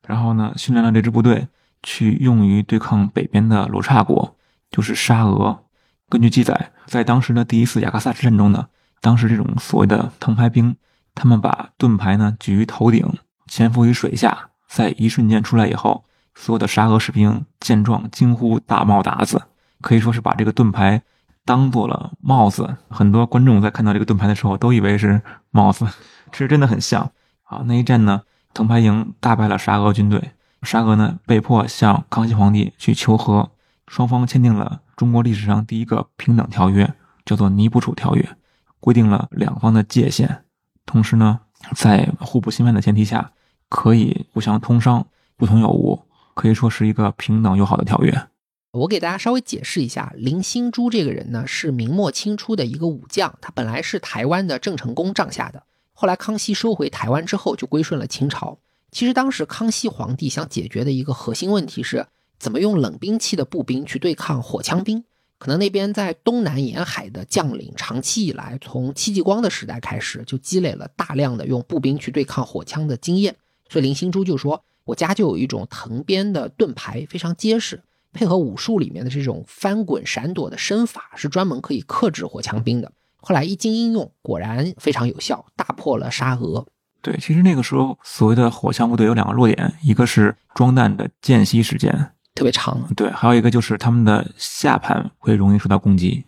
然后呢，训练了这支部队去用于对抗北边的罗刹国，就是沙俄。根据记载，在当时的第一次雅克萨之战中呢，当时这种所谓的藤牌兵，他们把盾牌呢举于头顶，潜伏于水下，在一瞬间出来以后，所有的沙俄士兵见状惊呼：“大冒达子！”可以说是把这个盾牌当做了帽子。很多观众在看到这个盾牌的时候，都以为是帽子，其实真的很像。啊，那一战呢，藤牌营大败了沙俄军队，沙俄呢被迫向康熙皇帝去求和，双方签订了。中国历史上第一个平等条约叫做《尼布楚条约》，规定了两方的界限，同时呢，在互不侵犯的前提下，可以互相通商，不通有无，可以说是一个平等友好的条约。我给大家稍微解释一下，林兴珠这个人呢，是明末清初的一个武将，他本来是台湾的郑成功帐下的，后来康熙收回台湾之后，就归顺了清朝。其实当时康熙皇帝想解决的一个核心问题是。怎么用冷兵器的步兵去对抗火枪兵？可能那边在东南沿海的将领，长期以来，从戚继光的时代开始，就积累了大量的用步兵去对抗火枪的经验。所以林兴珠就说：“我家就有一种藤编的盾牌，非常结实，配合武术里面的这种翻滚闪躲的身法，是专门可以克制火枪兵的。”后来一经应用，果然非常有效，大破了沙俄。对，其实那个时候所谓的火枪部队有两个弱点，一个是装弹的间隙时间。特别长，对，还有一个就是他们的下盘会容易受到攻击。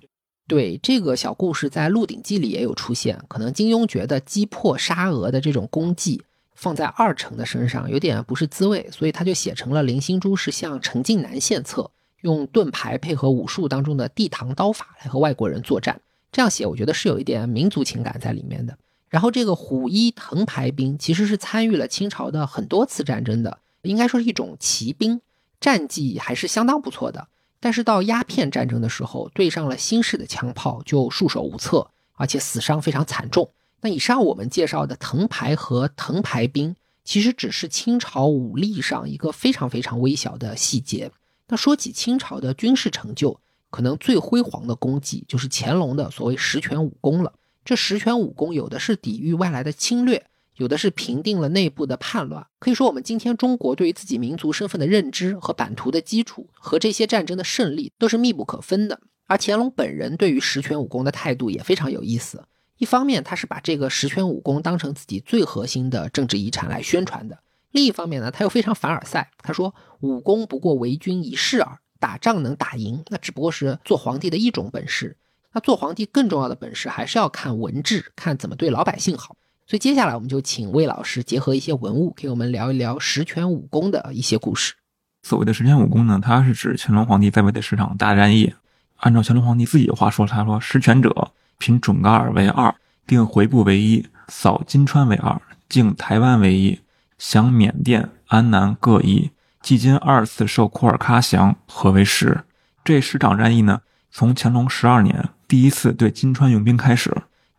对，这个小故事在《鹿鼎记》里也有出现。可能金庸觉得击破沙俄的这种功绩放在二成的身上有点不是滋味，所以他就写成了林心珠是向陈近南献策，用盾牌配合武术当中的地堂刀法来和外国人作战。这样写，我觉得是有一点民族情感在里面的。然后这个虎一藤牌兵其实是参与了清朝的很多次战争的，应该说是一种骑兵。战绩还是相当不错的，但是到鸦片战争的时候，对上了新式的枪炮就束手无策，而且死伤非常惨重。那以上我们介绍的藤牌和藤牌兵，其实只是清朝武力上一个非常非常微小的细节。那说起清朝的军事成就，可能最辉煌的功绩就是乾隆的所谓十全武功了。这十全武功有的是抵御外来的侵略。有的是平定了内部的叛乱，可以说我们今天中国对于自己民族身份的认知和版图的基础，和这些战争的胜利都是密不可分的。而乾隆本人对于十全武功的态度也非常有意思。一方面，他是把这个十全武功当成自己最核心的政治遗产来宣传的；另一方面呢，他又非常凡尔赛。他说：“武功不过为君一事耳，打仗能打赢，那只不过是做皇帝的一种本事。那做皇帝更重要的本事，还是要看文治，看怎么对老百姓好。”所以接下来我们就请魏老师结合一些文物，给我们聊一聊十全武功的一些故事。所谓的十全武功呢，它是指乾隆皇帝在位的十场大战役。按照乾隆皇帝自己的话说，他说：“十全者，平准噶尔为二，定回部为一，扫金川为二，靖台湾为一，降缅甸、安南各一。迄今二次受库尔喀降，合为十。”这十场战役呢，从乾隆十二年第一次对金川用兵开始。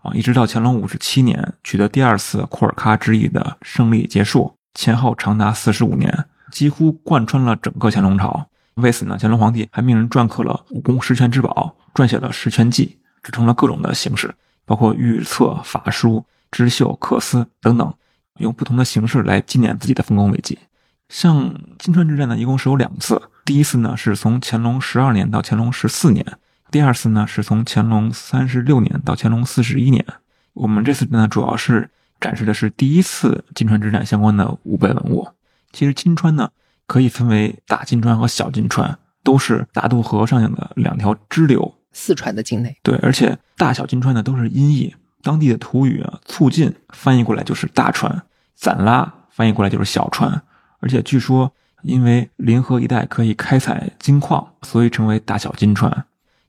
啊，一直到乾隆五十七年取得第二次库尔喀之役的胜利结束，前后长达四十五年，几乎贯穿了整个乾隆朝。为此呢，乾隆皇帝还命人篆刻了武功十全之宝，撰写了《十全记》，制成了各种的形式，包括预测、法书、织绣、刻丝等等，用不同的形式来纪念自己的丰功伟绩。像金川之战呢，一共是有两次，第一次呢是从乾隆十二年到乾隆十四年。第二次呢，是从乾隆三十六年到乾隆四十一年。我们这次呢，主要是展示的是第一次金川之战相关的五百文物。其实金川呢，可以分为大金川和小金川，都是大渡河上的两条支流。四川的境内。对，而且大小金川呢都是音译，当地的土语啊，促进翻译过来就是大川，攒拉翻译过来就是小川。而且据说，因为临河一带可以开采金矿，所以称为大小金川。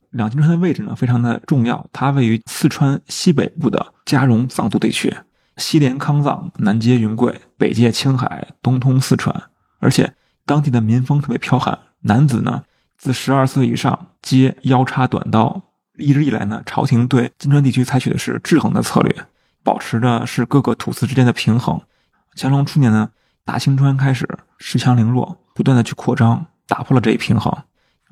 两金川的位置呢非常的重要，它位于四川西北部的嘉绒藏族地区，西连康藏，南接云贵，北接青海，东通四川。而且当地的民风特别剽悍，男子呢自十二岁以上皆腰插短刀。一直以来呢，朝廷对金川地区采取的是制衡的策略，保持的是各个土司之间的平衡。乾隆初年呢，大清川开始恃强凌弱，不断的去扩张，打破了这一平衡。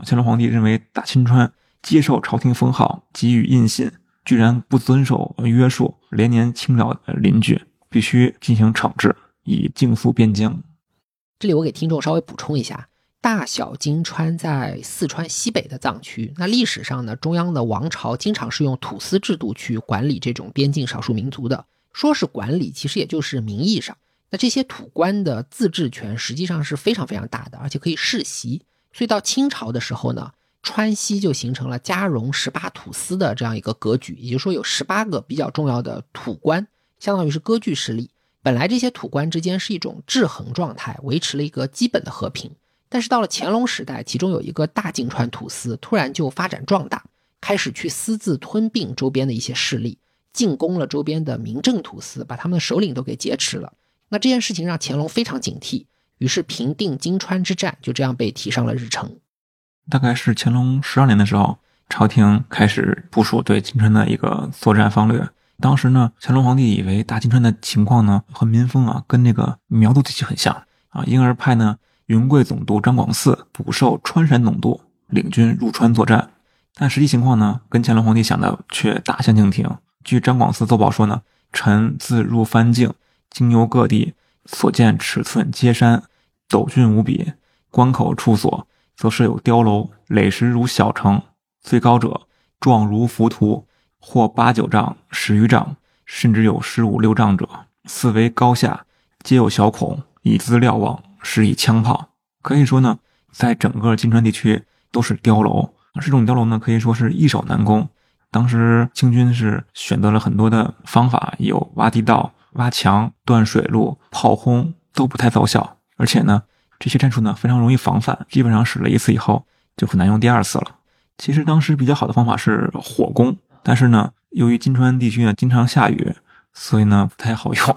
乾隆皇帝认为大清川。接受朝廷封号，给予印信，居然不遵守约束，连年侵扰邻居，必须进行惩治，以静肃边疆。这里我给听众稍微补充一下，大小金川在四川西北的藏区。那历史上呢，中央的王朝经常是用土司制度去管理这种边境少数民族的。说是管理，其实也就是名义上。那这些土官的自治权实际上是非常非常大的，而且可以世袭。所以到清朝的时候呢，川西就形成了加绒十八土司的这样一个格局，也就是说有十八个比较重要的土官，相当于是割据势力。本来这些土官之间是一种制衡状态，维持了一个基本的和平。但是到了乾隆时代，其中有一个大金川土司突然就发展壮大，开始去私自吞并周边的一些势力，进攻了周边的民政土司，把他们的首领都给劫持了。那这件事情让乾隆非常警惕，于是平定金川之战就这样被提上了日程。大概是乾隆十二年的时候，朝廷开始部署对金川的一个作战方略。当时呢，乾隆皇帝以为大金川的情况呢和民风啊跟那个苗族地区很像啊，因而派呢云贵总督张广嗣补授川陕总督，领军入川作战。但实际情况呢，跟乾隆皇帝想的却大相径庭。据张广嗣奏报说呢，臣自入藩境，经由各地，所见尺寸皆山，陡峻无比。关口处所，则设有碉楼，垒石如小城，最高者状如浮屠。或八九丈、十余丈，甚至有十五六丈者，四围高下皆有小孔，以资瞭望，施以枪炮。可以说呢，在整个金川地区都是碉楼。这种碉楼呢，可以说是易守难攻。当时清军是选择了很多的方法，有挖地道、挖墙、断水路、炮轰，都不太奏效。而且呢，这些战术呢非常容易防范，基本上使了一次以后就很难用第二次了。其实当时比较好的方法是火攻。但是呢，由于金川地区呢经常下雨，所以呢不太好用。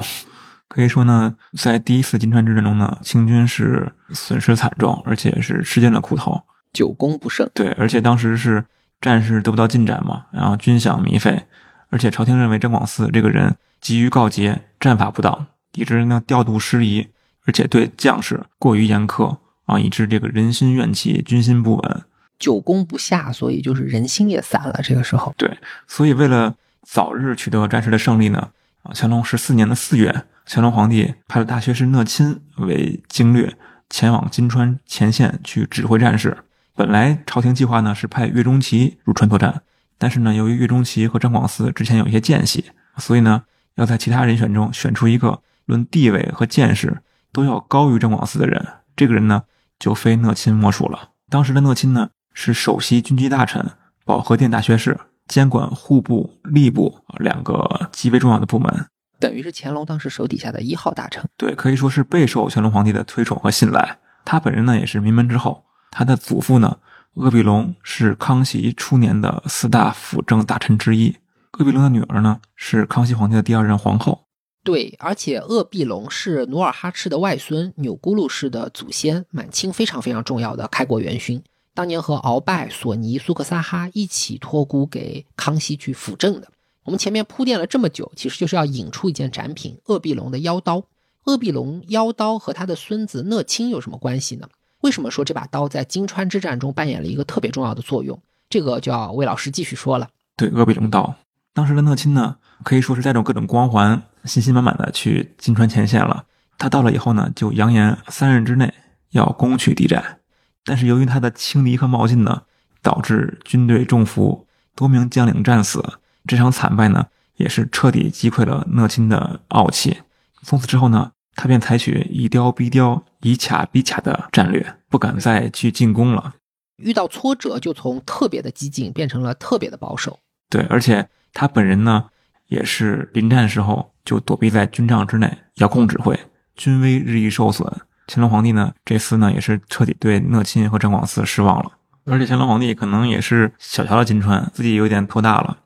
可以说呢，在第一次金川之战中呢，清军是损失惨重，而且是吃尽了苦头，久攻不胜。对，而且当时是战事得不到进展嘛，然后军饷糜费，而且朝廷认为张广嗣这个人急于告捷，战法不当，以致呢调度失宜，而且对将士过于严苛啊，以致这个人心怨气，军心不稳。久攻不下，所以就是人心也散了。这个时候，对，所以为了早日取得战事的胜利呢，啊，乾隆十四年的四月，乾隆皇帝派了大学士讷亲为经略，前往金川前线去指挥战事。本来朝廷计划呢是派岳钟琪入川作战，但是呢，由于岳钟琪和张广嗣之前有一些间隙，所以呢，要在其他人选中选出一个论地位和见识都要高于张广嗣的人。这个人呢，就非讷亲莫属了。当时的讷亲呢。是首席军机大臣、保和殿大学士，监管户部、吏部两个极为重要的部门，等于是乾隆当时手底下的一号大臣。对，可以说是备受乾隆皇帝的推崇和信赖。他本人呢，也是名门之后。他的祖父呢，鄂必隆是康熙初年的四大辅政大臣之一。鄂必隆的女儿呢，是康熙皇帝的第二任皇后。对，而且鄂必隆是努尔哈赤的外孙，钮钴禄氏的祖先，满清非常非常重要的开国元勋。当年和鳌拜、索尼、苏克萨哈一起托孤给康熙去辅政的。我们前面铺垫了这么久，其实就是要引出一件展品——鄂必龙的腰刀。鄂必龙腰刀和他的孙子讷亲有什么关系呢？为什么说这把刀在金川之战中扮演了一个特别重要的作用？这个就要魏老师继续说了。对，鄂必龙刀，当时的讷亲呢，可以说是带着各种光环，信心满满的去金川前线了。他到了以后呢，就扬言三日之内要攻取敌寨。但是由于他的轻敌和冒进呢，导致军队中伏，多名将领战死。这场惨败呢，也是彻底击溃了讷亲的傲气。从此之后呢，他便采取以雕逼雕、以卡逼卡的战略，不敢再去进攻了。遇到挫折就从特别的激进变成了特别的保守。对，而且他本人呢，也是临战时候就躲避在军帐之内，遥控指挥，军威日益受损。乾隆皇帝呢，这次呢也是彻底对讷亲和张广嗣失望了。而且乾隆皇帝可能也是小瞧了金川，自己有点拖大了。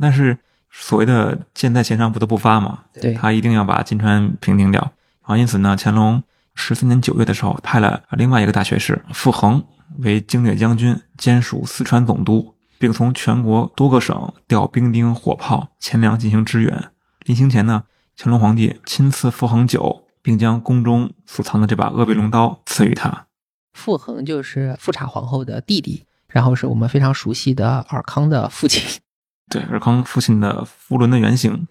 但是所谓的箭在弦上不得不发嘛，对他一定要把金川平定掉。然后，因此呢，乾隆十四年九月的时候，派了另外一个大学士傅恒为经略将军，兼署四川总督，并从全国多个省调兵丁、火炮、钱粮进行支援。临行前呢，乾隆皇帝亲赐傅恒酒。并将宫中所藏的这把鄂必龙刀赐予他。傅恒就是富察皇后的弟弟，然后是我们非常熟悉的尔康的父亲。对，尔康父亲的福伦的原型。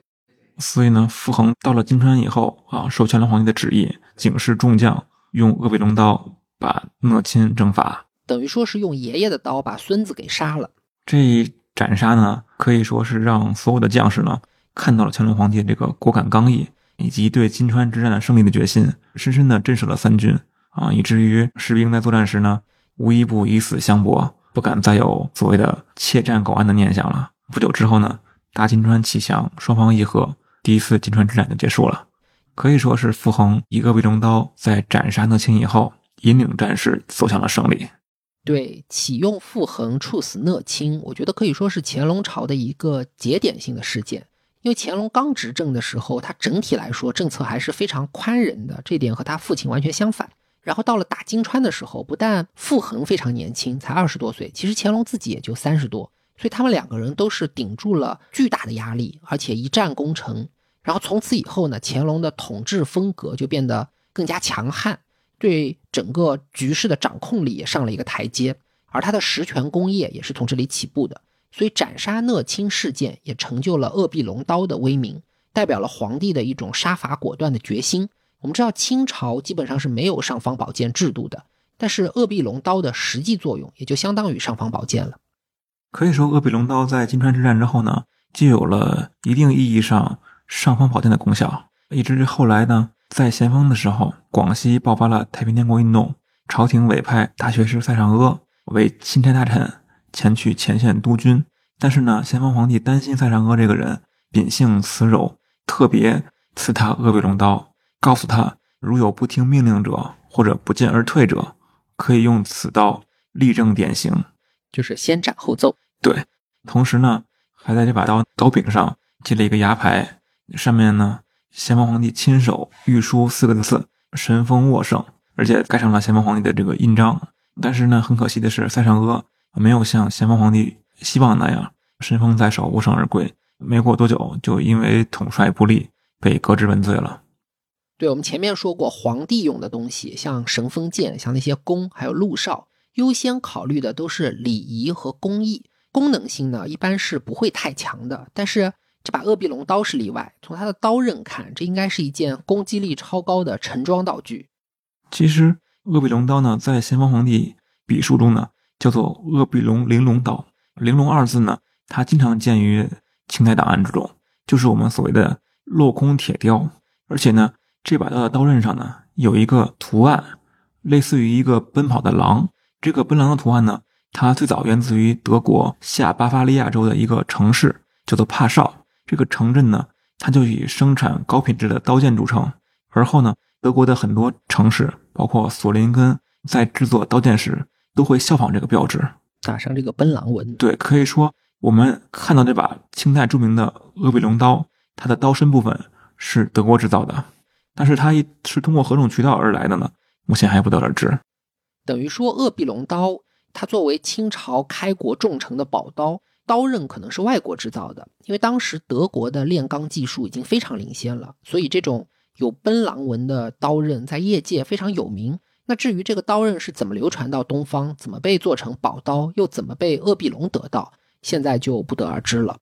所以呢，傅恒到了金川以后啊，受乾隆皇帝的旨意，警示众将用鄂必龙刀把讷亲征伐，等于说是用爷爷的刀把孙子给杀了。这一斩杀呢，可以说是让所有的将士呢看到了乾隆皇帝这个果敢刚毅以及对金川之战的胜利的决心，深深的震慑了三军啊，以至于士兵在作战时呢，无一不以死相搏，不敢再有所谓的怯战苟安的念想了。不久之后呢，大金川弃降，双方议和，第一次金川之战就结束了。可以说是傅恒一个卫龙刀在斩杀讷亲以后，引领战士走向了胜利。对，启用傅恒处死讷亲，我觉得可以说是乾隆朝的一个节点性的事件。因为乾隆刚执政的时候，他整体来说政策还是非常宽仁的，这点和他父亲完全相反。然后到了打金川的时候，不但傅恒非常年轻，才二十多岁，其实乾隆自己也就三十多，所以他们两个人都是顶住了巨大的压力，而且一战功成。然后从此以后呢，乾隆的统治风格就变得更加强悍，对整个局势的掌控力也上了一个台阶，而他的实权工业也是从这里起步的。所以斩杀讷亲事件也成就了鄂必龙刀的威名，代表了皇帝的一种杀伐果断的决心。我们知道清朝基本上是没有尚方宝剑制度的，但是鄂必龙刀的实际作用也就相当于尚方宝剑了。可以说，鄂必龙刀在金川之战之后呢，就有了一定意义上。尚方宝剑的功效，以至于后来呢，在咸丰的时候，广西爆发了太平天国运动，朝廷委派大学士塞尚阿为钦差大臣前去前线督军。但是呢，咸丰皇帝担心塞尚阿这个人秉性慈柔，特别赐他鄂必龙刀，告诉他如有不听命令者或者不进而退者，可以用此刀立正典刑，就是先斩后奏。对，同时呢，还在这把刀刀柄上系了一个牙牌。上面呢，咸丰皇帝亲手御书四个字“神风握胜”，而且盖上了咸丰皇帝的这个印章。但是呢，很可惜的是，塞尚阿没有像咸丰皇帝希望那样神风在手，无胜而归。没过多久，就因为统帅不力被革职问罪了。对我们前面说过，皇帝用的东西，像神风剑，像那些弓，还有鹿哨，优先考虑的都是礼仪和工艺，功能性呢，一般是不会太强的。但是这把鄂必龙刀是例外，从它的刀刃看，这应该是一件攻击力超高的陈装道具。其实，鄂必龙刀呢，在咸丰皇帝笔书中呢，叫做鄂必龙玲珑刀。玲珑二字呢，它经常见于清代档案之中，就是我们所谓的镂空铁雕。而且呢，这把刀的刀刃上呢，有一个图案，类似于一个奔跑的狼。这个奔狼的图案呢，它最早源自于德国下巴伐利亚州的一个城市，叫做帕绍。这个城镇呢，它就以生产高品质的刀剑著称。而后呢，德国的很多城市，包括索林根，在制作刀剑时都会效仿这个标志，打上这个奔狼纹。对，可以说我们看到这把清代著名的鄂必龙刀，它的刀身部分是德国制造的，但是它是通过何种渠道而来的呢？目前还不得而知。等于说，鄂必龙刀它作为清朝开国重臣的宝刀。刀刃可能是外国制造的，因为当时德国的炼钢技术已经非常领先了，所以这种有奔狼纹的刀刃在业界非常有名。那至于这个刀刃是怎么流传到东方，怎么被做成宝刀，又怎么被鄂必龙得到，现在就不得而知了。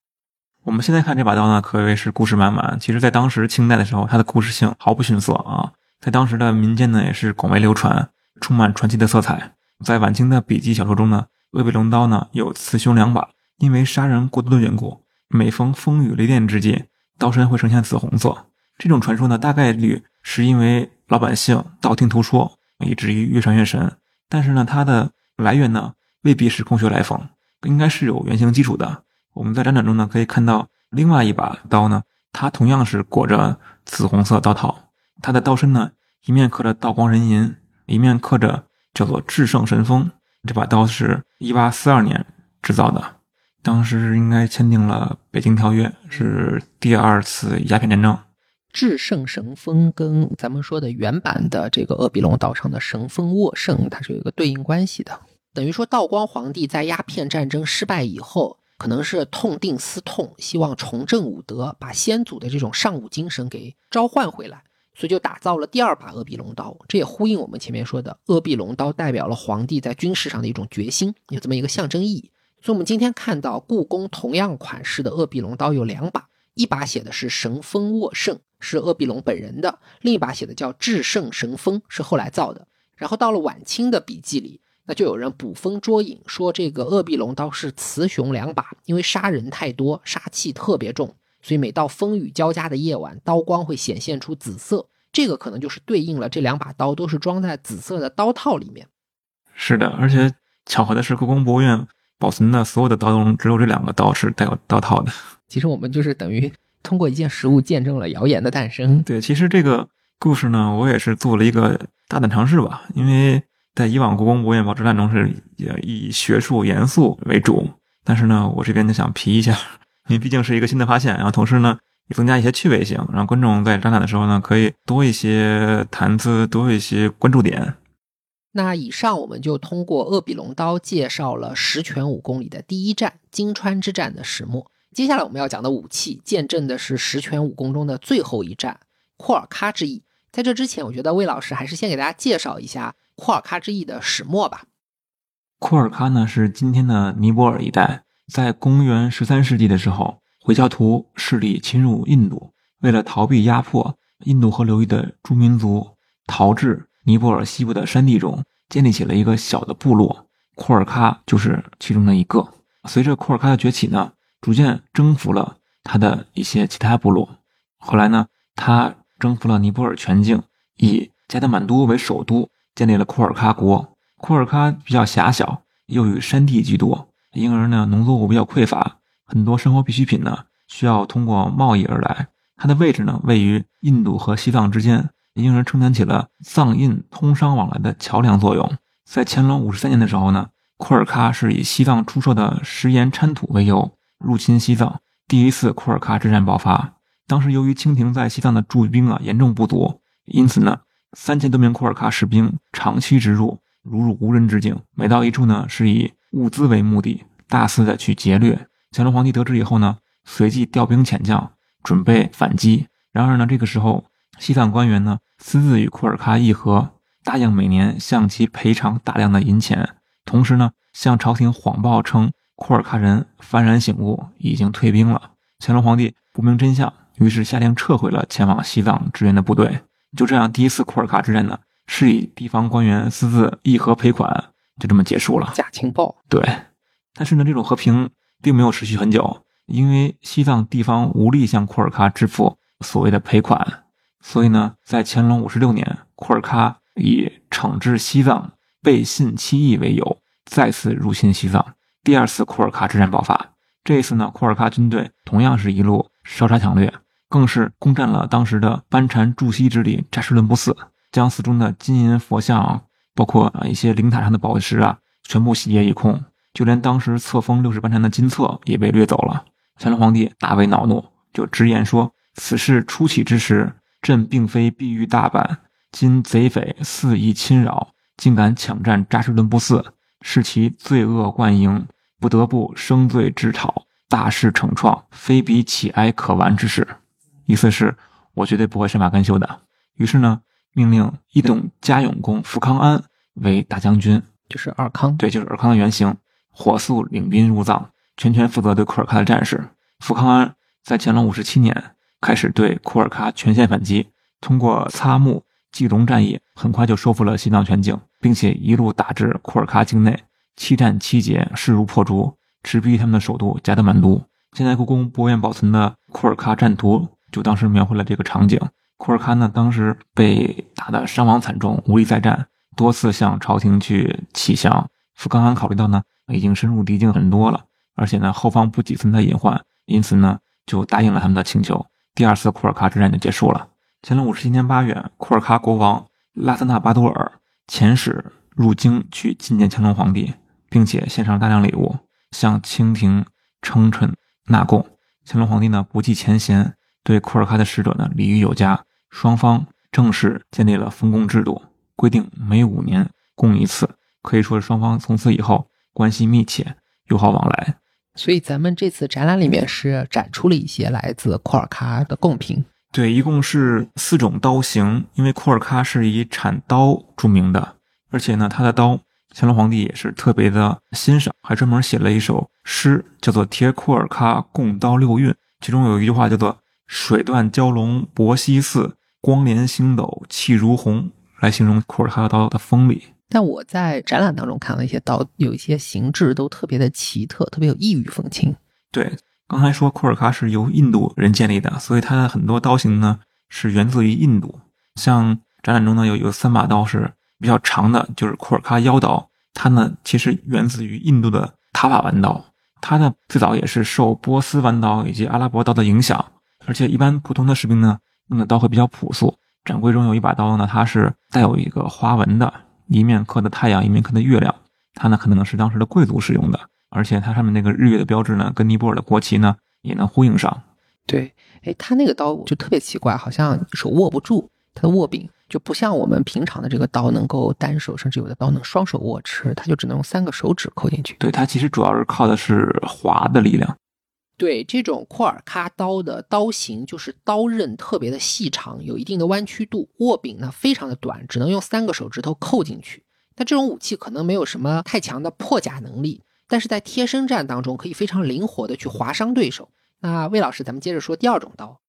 我们现在看这把刀呢，可谓是故事满满。其实，在当时清代的时候，它的故事性毫不逊色啊，在当时的民间呢，也是广为流传，充满传奇的色彩。在晚清的笔记小说中呢，鄂必龙刀呢有雌雄两把。因为杀人过多的缘故，每逢风雨雷电之际，刀身会呈现紫红色。这种传说呢，大概率是因为老百姓道听途说，以至于越传越神。但是呢，它的来源呢，未必是空穴来风，应该是有原型基础的。我们在展览中呢，可以看到另外一把刀呢，它同样是裹着紫红色刀套，它的刀身呢，一面刻着道光人银，里面刻着叫做至圣神风。这把刀是一八四二年制造的。当时应该签订了《北京条约》，是第二次鸦片战争。至圣神风跟咱们说的原版的这个鄂必龙岛上的神风沃圣，它是有一个对应关系的。等于说，道光皇帝在鸦片战争失败以后，可能是痛定思痛，希望重振武德，把先祖的这种尚武精神给召唤回来，所以就打造了第二把鄂必龙刀。这也呼应我们前面说的，鄂必龙刀代表了皇帝在军事上的一种决心，有这么一个象征意义。所以，我们今天看到故宫同样款式的鄂必龙刀有两把，一把写的是“神风沃圣”，是鄂必龙本人的，另一把写的叫《至圣神风》，是后来造的。然后到了晚清的笔记里，那就有人捕风捉影，说这个鄂必龙刀是雌雄两把，因为杀人太多，杀气特别重，所以每到风雨交加的夜晚，刀光会显现出紫色。这个可能就是对应了这两把刀都是装在紫色的刀套里面。是的，而且巧合的是，故宫博物院保存的所有的刀中，只有这两个刀是带有刀套的。其实我们就是等于通过一件实物见证了谣言的诞生。对，其实这个故事呢，我也是做了一个大胆尝试吧，因为在以往故宫博物院保质展中是也以学术严肃为主，但是呢，我这边就想皮一下，因为毕竟是一个新的发现，然后同时呢也。增加一些趣味性，让观众在展览的时候呢，可以多一些谈资，多一些关注点。那以上我们就通过鄂比龙刀介绍了十全武功里的第一战——金川之战的始末。接下来我们要讲的武器，见证的是十全武功中的最后一战——库尔喀之役。在这之前，我觉得魏老师还是先给大家介绍一下库尔喀之役的始末吧。库尔喀呢，是今天的尼泊尔一带，在公元十三世纪的时候。回教徒势力侵入印度，为了逃避压迫，印度河流域的诸民族逃至尼泊尔西部的山地中，建立起了一个小的部落，库尔喀就是其中的一个。随着库尔喀的崛起呢，逐渐征服了他的一些其他部落。后来呢，他征服了尼泊尔全境，以加德满都为首都，建立了库尔喀国。库尔喀比较狭小，又与山地居多，因而呢，农作物比较匮乏。很多生活必需品呢，需要通过贸易而来。它的位置呢，位于印度和西藏之间，因而承担起了藏印通商往来的桥梁作用。在乾隆五十三年的时候呢，库尔喀是以西藏出售的食盐掺土为由入侵西藏，第一次库尔喀之战爆发。当时由于清廷在西藏的驻兵啊严重不足，因此呢，三千多名库尔喀士兵长期直入，如入无人之境。每到一处呢，是以物资为目的，大肆的去劫掠。乾隆皇帝得知以后呢，随即调兵遣将，准备反击。然而呢，这个时候西藏官员呢私自与库尔喀议和，答应每年向其赔偿大量的银钱，同时呢向朝廷谎报称库尔喀人幡然醒悟，已经退兵了。乾隆皇帝不明真相，于是下令撤回了前往西藏支援的部队。就这样，第一次库尔喀之战呢是以地方官员私自议和赔款，就这么结束了。假情报。对，但是呢，这种和平。并没有持续很久，因为西藏地方无力向库尔喀支付所谓的赔款，所以呢，在乾隆五十六年，库尔喀以惩治西藏背信弃义为由，再次入侵西藏。第二次库尔喀之战爆发，这一次呢，库尔喀军队同样是一路烧杀抢掠，更是攻占了当时的班禅驻西之地扎什伦布寺，将寺中的金银佛像，包括啊一些灵塔上的宝石啊，全部洗劫一空。就连当时册封六十班禅的金册也被掠走了。乾隆皇帝大为恼怒，就直言说：“此事初起之时，朕并非必欲大阪，今贼匪肆意侵扰，竟敢抢占扎什伦布寺，是其罪恶贯盈，不得不生罪治讨，大事成创，非比乞哀可完之事。”意思是，我绝对不会善罢甘休的。于是呢，命令一等嘉永公福康安为大将军，就是尔康，对，就是尔康的原型。火速领兵入藏，全权负责对库尔喀的战事。福康安在乾隆五十七年开始对库尔喀全线反击，通过擦木、济隆战役，很快就收复了西藏全境，并且一路打至库尔喀境内，七战七捷，势如破竹，直逼他们的首都加德满都。现在故宫博物院保存的库尔喀战图，就当时描绘了这个场景。库尔喀呢，当时被打得伤亡惨重，无力再战，多次向朝廷去乞降。福康安考虑到呢。已经深入敌境很多了，而且呢后方不仅存在隐患，因此呢就答应了他们的请求。第二次库尔喀之战就结束了。乾隆五十七年八月，库尔喀国王拉森纳巴多尔遣使入京去觐见乾隆皇帝，并且献上大量礼物，向清廷称臣纳贡。乾隆皇帝呢不计前嫌，对库尔喀的使者呢礼遇有加，双方正式建立了分工制度，规定每五年贡一次，可以说是双方从此以后。关系密切，友好往来。所以咱们这次展览里面是展出了一些来自库尔喀的贡品。对，一共是四种刀型。因为库尔喀是以产刀著名的，而且呢，他的刀，乾隆皇帝也是特别的欣赏，还专门写了一首诗，叫做《帖库尔喀贡刀六韵》，其中有一句话叫做水断蛟龙，搏西四，光连星斗，气如虹，来形容库尔喀刀的锋利。但我在展览当中看到一些刀，有一些形制都特别的奇特，特别有异域风情。对，刚才说库尔喀是由印度人建立的，所以它的很多刀型呢是源自于印度。像展览中呢有有三把刀是比较长的，就是库尔喀腰刀，它呢其实源自于印度的塔瓦弯刀，它呢最早也是受波斯弯刀以及阿拉伯刀的影响，而且一般普通的士兵呢用的刀会比较朴素。展柜中有一把刀呢，它是带有一个花纹的。一面刻的太阳，一面刻的月亮，它呢可能是当时的贵族使用的，而且它上面那个日月的标志呢，跟尼泊尔的国旗呢也能呼应上。对，哎，它那个刀就特别奇怪，好像手握不住，它的握柄就不像我们平常的这个刀能够单手，甚至有的刀能双手握持，它就只能用三个手指扣进去。对，它其实主要是靠的是滑的力量。对这种库尔喀刀的刀型，就是刀刃特别的细长，有一定的弯曲度，握柄呢非常的短，只能用三个手指头扣进去。那这种武器可能没有什么太强的破甲能力，但是在贴身战当中可以非常灵活的去划伤对手。那魏老师，咱们接着说第二种刀。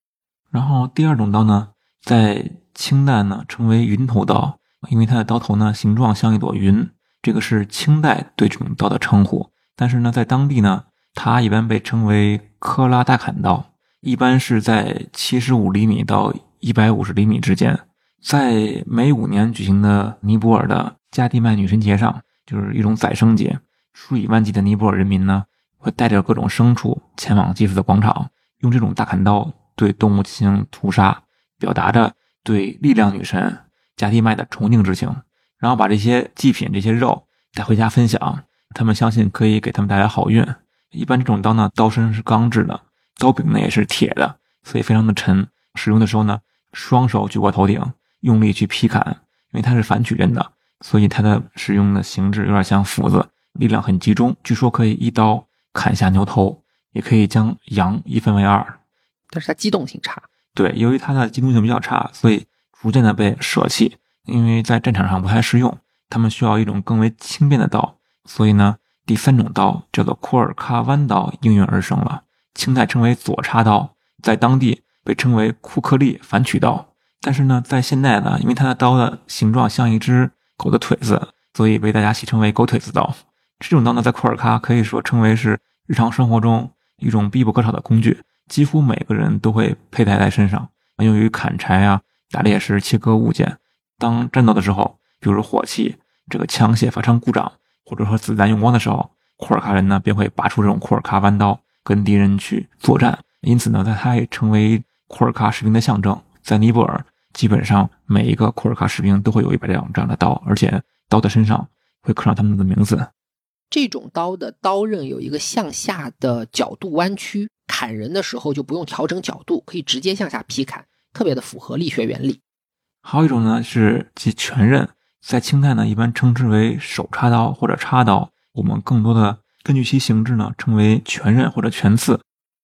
然后第二种刀呢，在清代呢称为云头刀，因为它的刀头呢形状像一朵云，这个是清代对这种刀的称呼。但是呢，在当地呢。它一般被称为科拉大砍刀，一般是在七十五厘米到一百五十厘米之间。在每五年举行的尼泊尔的加蒂麦女神节上，就是一种宰牲节，数以万计的尼泊尔人民呢，会带着各种牲畜前往祭祀的广场，用这种大砍刀对动物进行屠杀，表达着对力量女神加蒂麦的崇敬之情。然后把这些祭品、这些肉带回家分享，他们相信可以给他们带来好运。一般这种刀呢，刀身是钢制的，刀柄呢也是铁的，所以非常的沉。使用的时候呢，双手举过头顶，用力去劈砍，因为它是反曲刃的，所以它的使用的形制有点像斧子，力量很集中。据说可以一刀砍下牛头，也可以将羊一分为二。但是它机动性差。对，由于它的机动性比较差，所以逐渐的被舍弃，因为在战场上不太适用。他们需要一种更为轻便的刀，所以呢。第三种刀叫做库尔喀弯刀，应运而生了。清代称为左插刀，在当地被称为库克利反曲刀。但是呢，在现代呢，因为它的刀的形状像一只狗的腿子，所以被大家戏称为狗腿子刀。这种刀呢，在库尔喀可以说称为是日常生活中一种必不可少的工具，几乎每个人都会佩戴在身上，用于砍柴啊、打猎时切割物件。当战斗的时候，比如火器、这个枪械发生故障。或者说子弹用光的时候，库尔喀人呢便会拔出这种库尔喀弯刀跟敌人去作战。因此呢，它也成为库尔喀士兵的象征。在尼泊尔，基本上每一个库尔喀士兵都会有一把这样这样的刀，而且刀的身上会刻上他们的名字。这种刀的刀刃有一个向下的角度弯曲，砍人的时候就不用调整角度，可以直接向下劈砍，特别的符合力学原理。还有一种呢是即全刃。在清代呢，一般称之为手插刀或者插刀。我们更多的根据其形制呢，称为全刃或者全刺。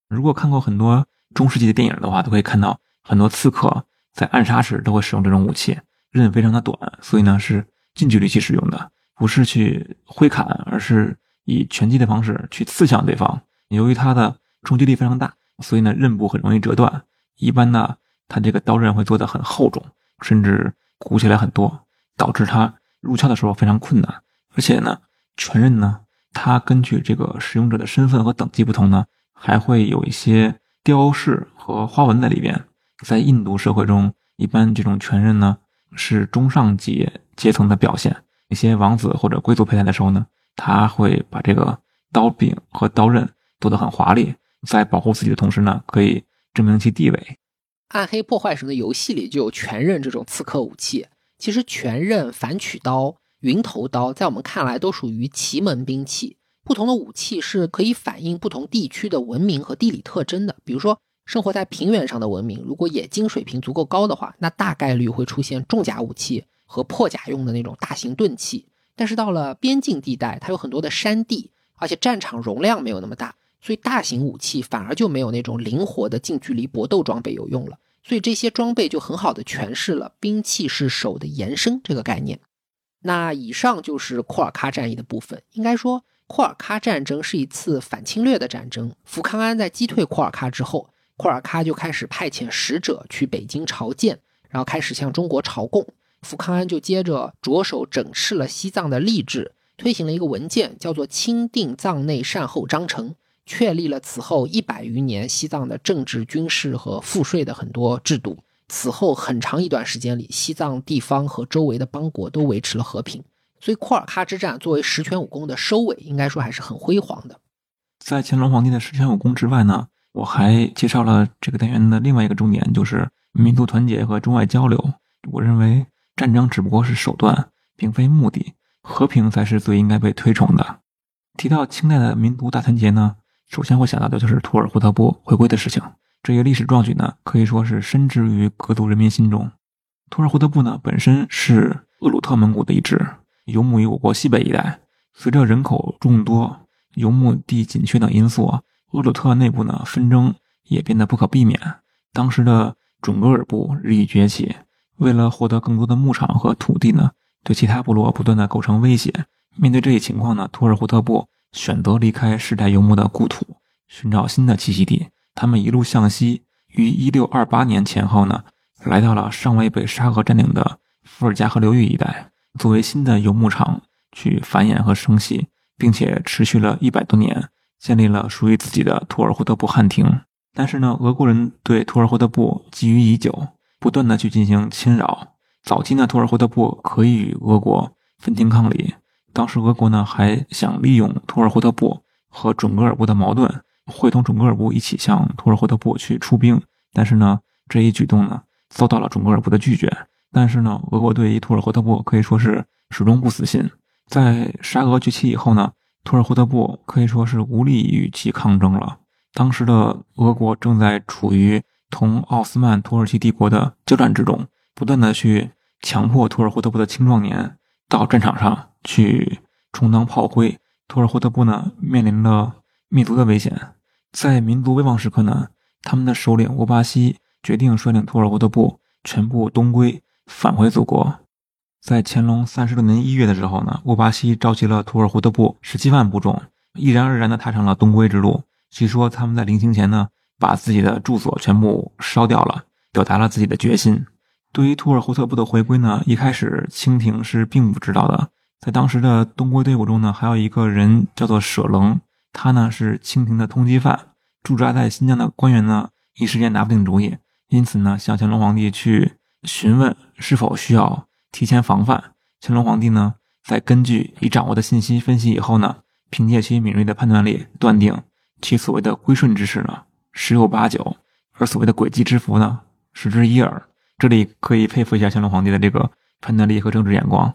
如果看过很多中世纪的电影的话，都可以看到很多刺客在暗杀时都会使用这种武器，刃非常的短，所以呢是近距离去使用的，不是去挥砍，而是以拳击的方式去刺向对方。由于它的冲击力非常大，所以呢刃部很容易折断。一般呢，它这个刀刃会做的很厚重，甚至鼓起来很多。导致它入鞘的时候非常困难，而且呢，全刃呢，它根据这个使用者的身份和等级不同呢，还会有一些雕饰和花纹在里边。在印度社会中，一般这种全刃呢是中上级阶层的表现，一些王子或者贵族佩戴的时候呢，他会把这个刀柄和刀刃做得很华丽，在保护自己的同时呢，可以证明其地位。暗黑破坏神的游戏里就有全刃这种刺客武器。其实全刃、反曲刀、云头刀，在我们看来都属于奇门兵器。不同的武器是可以反映不同地区的文明和地理特征的。比如说，生活在平原上的文明，如果冶金水平足够高的话，那大概率会出现重甲武器和破甲用的那种大型钝器。但是到了边境地带，它有很多的山地，而且战场容量没有那么大，所以大型武器反而就没有那种灵活的近距离搏斗装备有用了。所以这些装备就很好的诠释了兵器是手的延伸这个概念。那以上就是库尔喀战役的部分。应该说，库尔喀战争是一次反侵略的战争。福康安在击退库尔喀之后，库尔喀就开始派遣使者去北京朝见，然后开始向中国朝贡。福康安就接着着手整治了西藏的吏治，推行了一个文件，叫做《钦定藏内善后章程》，确立了此后一百余年西藏的政治、军事和赋税的很多制度。此后很长一段时间里，西藏地方和周围的邦国都维持了和平。所以库尔喀之战作为十全武功的收尾，应该说还是很辉煌的。在乾隆皇帝的十全武功之外呢，我还介绍了这个单元的另外一个重点，就是民族团结和中外交流。我认为战争只不过是手段，并非目的，和平才是最应该被推崇的。提到清代的民族大团结呢，首先会想到的就是图尔扈特部回归的事情。这一历史壮举呢，可以说是深植于各族人民心中。图尔扈特部呢，本身是鄂鲁特蒙古的一支，游牧于我国西北一带。随着人口众多、游牧地紧缺等因素，鄂鲁特内部呢纷争也变得不可避免。当时的准噶尔部日益崛起，为了获得更多的牧场和土地呢，对其他部落不断的构成威胁。面对这一情况呢，图尔扈特部选择离开世代游牧的故土，寻找新的栖息地。他们一路向西，于一六二八年前后呢，来到了尚未被沙俄占领的伏尔加河流域一带，作为新的游牧场去繁衍和生息，并且持续了一百多年，建立了属于自己的图尔扈特部汗庭。但是呢，俄国人对图尔扈特部觊觎已久，不断的去进行侵扰。早期呢，图尔扈特部可以与俄国分庭抗礼，当时俄国呢还想利用图尔扈特部和准噶尔部的矛盾。会同准噶尔部一起向图尔扈特部去出兵，但是呢，这一举动呢遭到了准噶尔部的拒绝。但是呢，俄国对于图尔扈特部可以说是始终不死心。在沙俄崛起以后呢，图尔扈特部可以说是无力与其抗争了。当时的俄国正在处于同奥斯曼土耳其帝国的交战之中，不断的去强迫图尔扈特部的青壮年到战场上去充当炮灰。土尔扈特部呢，面临了。灭族的危险，在民族危亡时刻呢，他们的首领沃巴西决定率领土尔扈特部全部东归，返回祖国。在乾隆三十六年一月的时候呢，沃巴西召集了土尔扈特部十七万部众，毅然而然地踏上了东归之路。据说他们在临行前呢，把自己的住所全部烧掉了，表达了自己的决心。对于土尔扈特部的回归呢，一开始清廷是并不知道的。在当时的东归队伍中呢，还有一个人叫做舍棱。他呢是清廷的通缉犯，驻扎在新疆的官员呢一时间拿不定主意，因此呢向乾隆皇帝去询问是否需要提前防范。乾隆皇帝呢在根据已掌握的信息分析以后呢，凭借其敏锐的判断力，断定其所谓的归顺之事呢十有八九，而所谓的诡计之福呢十之一耳。这里可以佩服一下乾隆皇帝的这个判断力和政治眼光。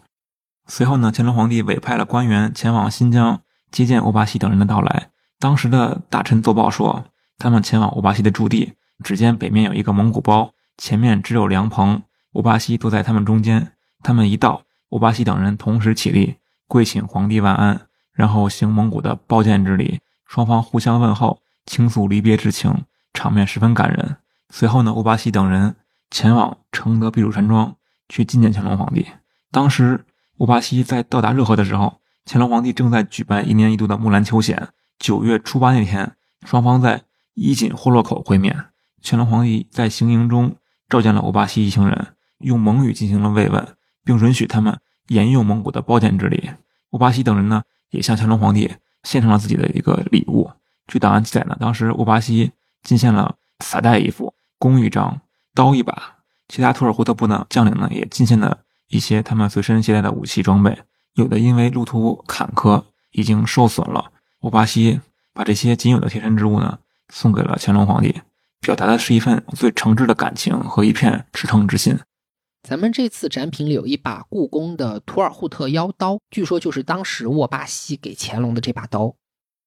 随后呢，乾隆皇帝委派了官员前往新疆。接见欧巴西等人的到来，当时的大臣奏报说，他们前往欧巴西的驻地，只见北面有一个蒙古包，前面只有凉棚，欧巴西坐在他们中间。他们一到，欧巴西等人同时起立，跪请皇帝万安，然后行蒙古的抱剑之礼，双方互相问候，倾诉离别之情，场面十分感人。随后呢，欧巴西等人前往承德避暑山庄去觐见乾隆皇帝。当时，欧巴西在到达热河的时候。乾隆皇帝正在举办一年一度的木兰秋显。九月初八那天，双方在伊锦霍洛口会面。乾隆皇帝在行营中召见了欧巴西一行人，用蒙语进行了慰问，并允许他们沿用蒙古的褒简之礼。欧巴西等人呢，也向乾隆皇帝献上了自己的一个礼物。据档案记载呢，当时欧巴西进献了撒袋一副、弓一张、刀一把，其他土尔扈特部呢将领呢也进献了一些他们随身携带的武器装备。有的因为路途坎坷已经受损了，欧巴西把这些仅有的贴身之物呢送给了乾隆皇帝，表达的是一份最诚挚的感情和一片赤诚之心。咱们这次展品里有一把故宫的图尔扈特腰刀，据说就是当时沃巴西给乾隆的这把刀。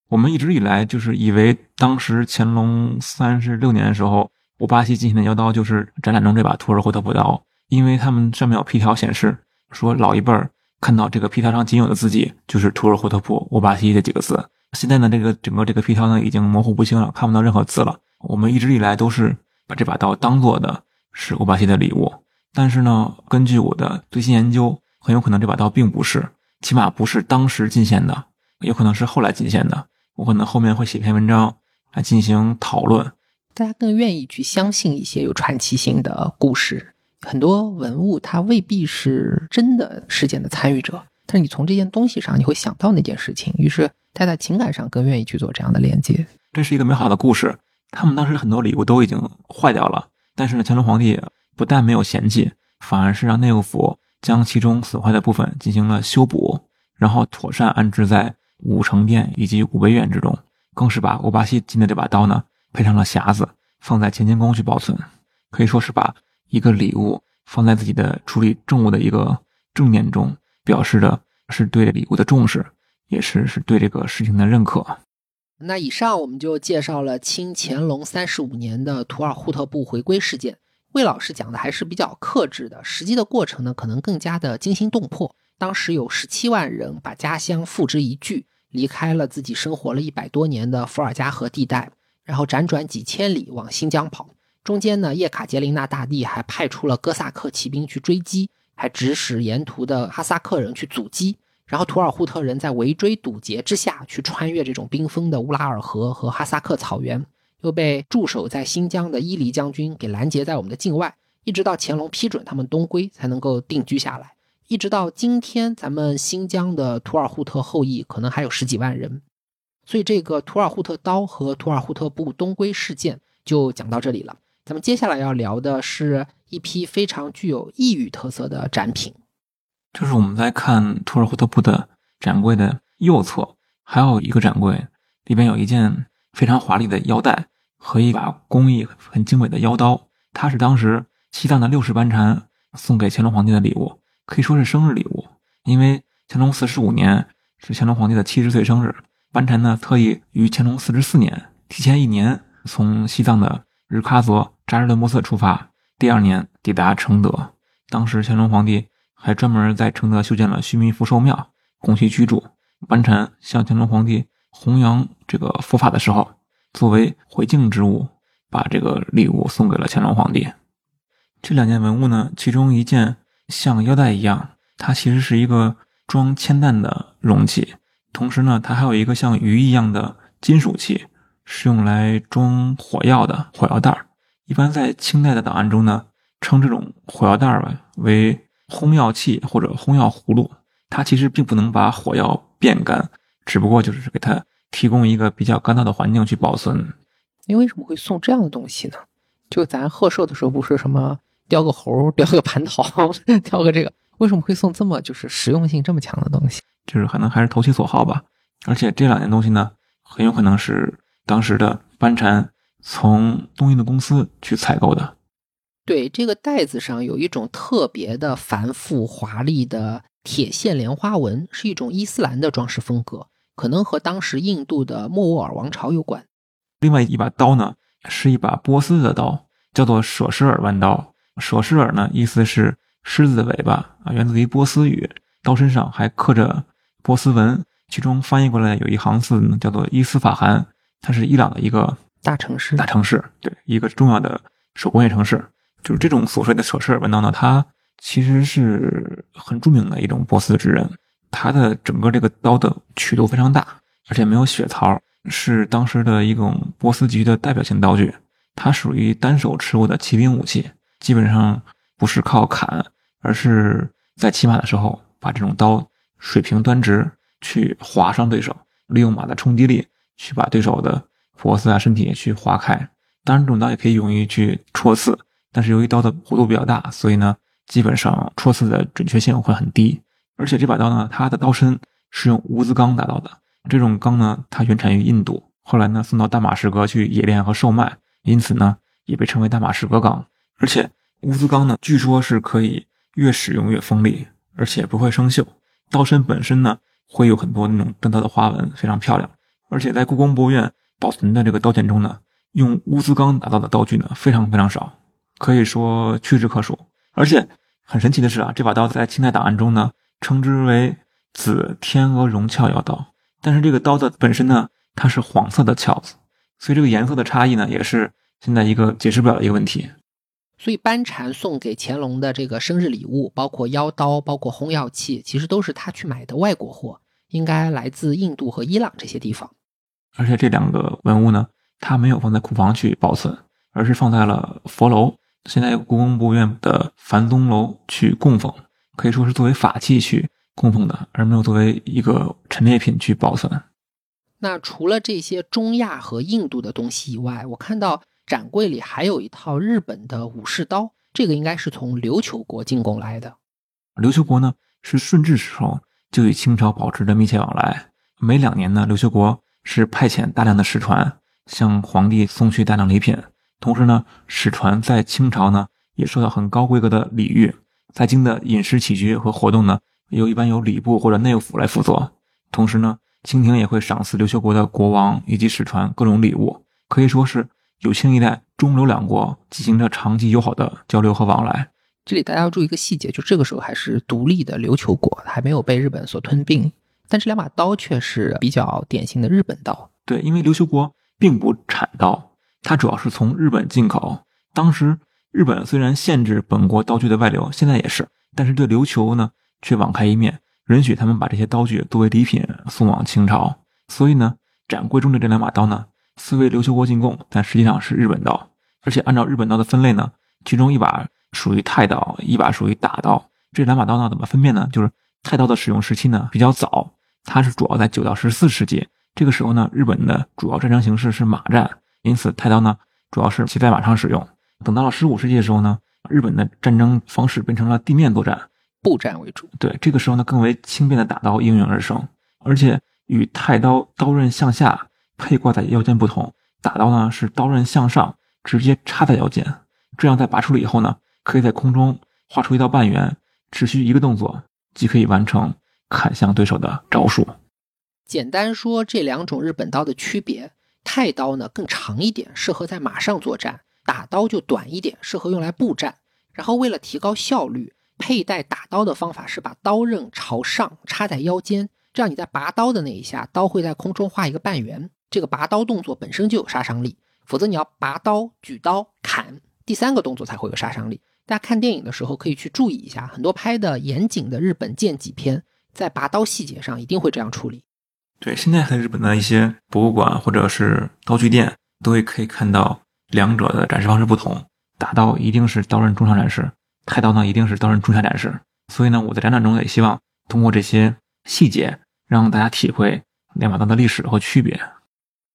我们一直以来就是以为当时乾隆三十六年的时候，沃巴西进行的腰刀就是展览中这把图尔扈特补刀，因为他们上面有批条显示说老一辈儿。看到这个皮条上仅有的字迹就是图尔霍特普沃巴西这几个字。现在呢，这个整个这个皮条呢已经模糊不清了，看不到任何字了。我们一直以来都是把这把刀当做的是沃巴西的礼物，但是呢，根据我的最新研究，很有可能这把刀并不是，起码不是当时进献的，有可能是后来进献的。我可能后面会写篇文章来进行讨论，大家更愿意去相信一些有传奇性的故事。很多文物它未必是真的事件的参与者，但是你从这件东西上你会想到那件事情，于是他在情感上更愿意去做这样的连接。这是一个美好的故事。他们当时很多礼物都已经坏掉了，但是呢，乾隆皇帝不但没有嫌弃，反而是让内务府将其中损坏的部分进行了修补，然后妥善安置在武成殿以及武备院之中，更是把欧巴西进的这把刀呢配上了匣子，放在乾清宫去保存，可以说是把一个礼物放在自己的处理政务的一个正念中，表示的是对礼物的重视，也是是对这个事情的认可。那以上我们就介绍了清乾隆三十五年的图尔扈特部回归事件。魏老师讲的还是比较克制的，实际的过程呢，可能更加的惊心动魄。当时有十七万人把家乡付之一炬，离开了自己生活了一百多年的伏尔加河地带，然后辗转几千里往新疆跑。中间呢，叶卡捷琳娜大帝还派出了哥萨克骑兵去追击，还指使沿途的哈萨克人去阻击。然后图尔扈特人在围追堵截之下去穿越这种冰封的乌拉尔河和哈萨克草原，又被驻守在新疆的伊犁将军给拦截在我们的境外，一直到乾隆批准他们东归才能够定居下来。一直到今天，咱们新疆的图尔扈特后裔可能还有十几万人。所以这个图尔扈特刀和图尔扈特部东归事件就讲到这里了。咱们接下来要聊的是一批非常具有异域特色的展品。就是我们在看图尔扈特部的展柜的右侧，还有一个展柜，里边有一件非常华丽的腰带和一把工艺很精美的腰刀。它是当时西藏的六世班禅送给乾隆皇帝的礼物，可以说是生日礼物。因为乾隆四十五年是乾隆皇帝的七十岁生日，班禅呢特意于乾隆四十四年提前一年从西藏的日喀则扎日伦布寺出发，第二年抵达承德。当时乾隆皇帝。还专门在承德修建了须弥福寿庙，供其居住。班禅向乾隆皇帝弘扬这个佛法的时候，作为回敬之物，把这个礼物送给了乾隆皇帝。这两件文物呢，其中一件像腰带一样，它其实是一个装铅弹的容器，同时呢，它还有一个像鱼一样的金属器，是用来装火药的火药袋儿一般在清代的档案中呢，称这种火药袋吧为。烘药器或者烘药葫芦，它其实并不能把火药变干，只不过就是给它提供一个比较干燥的环境去保存。你为什么会送这样的东西呢？就咱贺寿的时候不是什么雕个猴、雕个蟠桃、雕个这个，为什么会送这么就是实用性这么强的东西？就是可能还是投其所好吧。而且这两件东西呢，很有可能是当时的班禅从东印度公司去采购的。对这个袋子上有一种特别的繁复华丽的铁线莲花纹，是一种伊斯兰的装饰风格，可能和当时印度的莫卧儿王朝有关。另外一把刀呢，是一把波斯的刀，叫做舍施尔弯刀。舍施尔呢，意思是狮子的尾巴啊，源自于波斯语。刀身上还刻着波斯文，其中翻译过来有一行字呢，叫做伊斯法罕，它是伊朗的一个大城市，大城市，对，一个重要的手工业城市。就是这种所谓的舍施尔弯刀呢，它其实是很著名的一种波斯制刃。它的整个这个刀的曲度非常大，而且没有血槽，是当时的一种波斯级的代表性刀具。它属于单手持握的骑兵武器，基本上不是靠砍，而是在骑马的时候把这种刀水平端直，去划伤对手，利用马的冲击力去把对手的脖子啊身体去划开。当然，这种刀也可以用于去戳刺。但是由于刀的弧度比较大，所以呢，基本上戳刺的准确性会很低。而且这把刀呢，它的刀身是用乌兹钢打造的。这种钢呢，它原产于印度，后来呢送到大马士革去冶炼和售卖，因此呢也被称为大马士革钢。而且乌兹钢呢，据说是可以越使用越锋利，而且不会生锈。刀身本身呢，会有很多那种单刀的花纹，非常漂亮。而且在故宫博物院保存的这个刀剑中呢，用乌兹钢打造的刀具呢，非常非常少。可以说屈指可数，而且很神奇的是啊，这把刀在清代档案中呢，称之为紫天鹅绒鞘腰刀。但是这个刀的本身呢，它是黄色的鞘子，所以这个颜色的差异呢，也是现在一个解释不了的一个问题。所以班禅送给乾隆的这个生日礼物，包括腰刀，包括烘药器，其实都是他去买的外国货，应该来自印度和伊朗这些地方。而且这两个文物呢，它没有放在库房去保存，而是放在了佛楼，现在故宫博物院的梵宗楼去供奉，可以说是作为法器去供奉的，而没有作为一个陈列品去保存。那除了这些中亚和印度的东西以外，我看到展柜里还有一套日本的武士刀，这个应该是从琉球国进贡来的。琉球国呢是顺治时候就与清朝保持着密切往来，每两年呢，琉球国是派遣大量的使船向皇帝送去大量礼品，同时呢，使船在清朝呢也受到很高规格的礼遇，在京的饮食起居和活动呢，由一般由礼部或者内务府来辅佐，同时呢。清廷也会赏赐琉球国的国王以及使团各种礼物，可以说是有清一代中琉两国进行着长期友好的交流和往来。这里大家要注意一个细节，就这个时候还是独立的琉球国，还没有被日本所吞并。但这两把刀却是比较典型的日本刀。对，因为琉球国并不产刀，它主要是从日本进口。当时日本虽然限制本国刀具的外流，现在也是，但是对琉球呢却网开一面。允许他们把这些刀具作为礼品送往清朝，所以呢，展柜中的这两把刀呢，虽为琉球国进贡，但实际上是日本刀。而且按照日本刀的分类呢，其中一把属于太刀，一把属于打刀。这两把刀呢，怎么分辨呢？就是太刀的使用时期呢比较早，它是主要在九到十四世纪。这个时候呢，日本的主要战争形式是马战，因此太刀呢主要是骑在马上使用。等到了十五世纪的时候呢，日本的战争方式变成了地面作战。步战为主，对，这个时候呢，更为轻便的打刀应运而生，而且与太刀刀刃向下配挂在腰间不同，打刀呢是刀刃向上直接插在腰间，这样在拔出了以后呢，可以在空中画出一道半圆，只需一个动作即可以完成砍向对手的招数。简单说，这两种日本刀的区别，太刀呢更长一点，适合在马上作战；打刀就短一点，适合用来步战。然后为了提高效率。佩戴打刀的方法是把刀刃朝上插在腰间，这样你在拔刀的那一下，刀会在空中画一个半圆。这个拔刀动作本身就有杀伤力，否则你要拔刀、举刀、砍，第三个动作才会有杀伤力。大家看电影的时候可以去注意一下，很多拍的严谨的日本剑戟片，在拔刀细节上一定会这样处理。对，现在在日本的一些博物馆或者是刀具店，都会可以看到两者的展示方式不同。打刀一定是刀刃中上展示。太刀呢，一定是刀刃中下展示，所以呢，我在展览中也希望通过这些细节，让大家体会两把刀的历史和区别。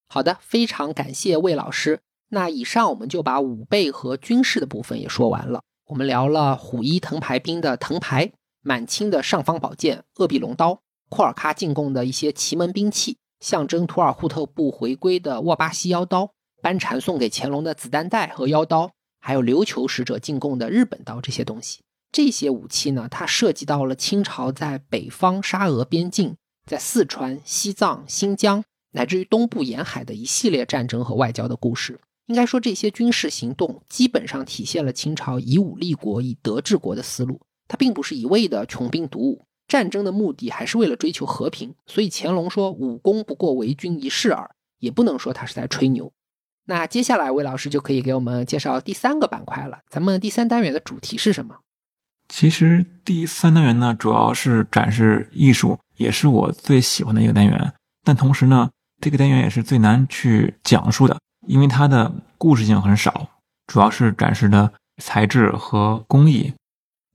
好的，非常感谢魏老师。那以上我们就把武备和军事的部分也说完了。我们聊了虎一藤牌兵的藤牌，满清的尚方宝剑鄂必龙刀，库尔喀进贡的一些奇门兵器，象征图尔扈特部回归的沃巴西腰刀，班禅送给乾隆的子弹带和腰刀。还有琉球使者进贡的日本刀这些东西，这些武器呢，它涉及到了清朝在北方沙俄边境，在四川、西藏、新疆，乃至于东部沿海的一系列战争和外交的故事。应该说，这些军事行动基本上体现了清朝以武立国、以德治国的思路。它并不是一味的穷兵黩武，战争的目的还是为了追求和平。所以乾隆说“武功不过为君一试耳”，也不能说他是在吹牛。那接下来魏老师就可以给我们介绍第三个板块了。咱们第三单元的主题是什么？其实第三单元呢，主要是展示艺术，也是我最喜欢的一个单元。但同时呢，这个单元也是最难去讲述的，因为它的故事性很少，主要是展示的材质和工艺。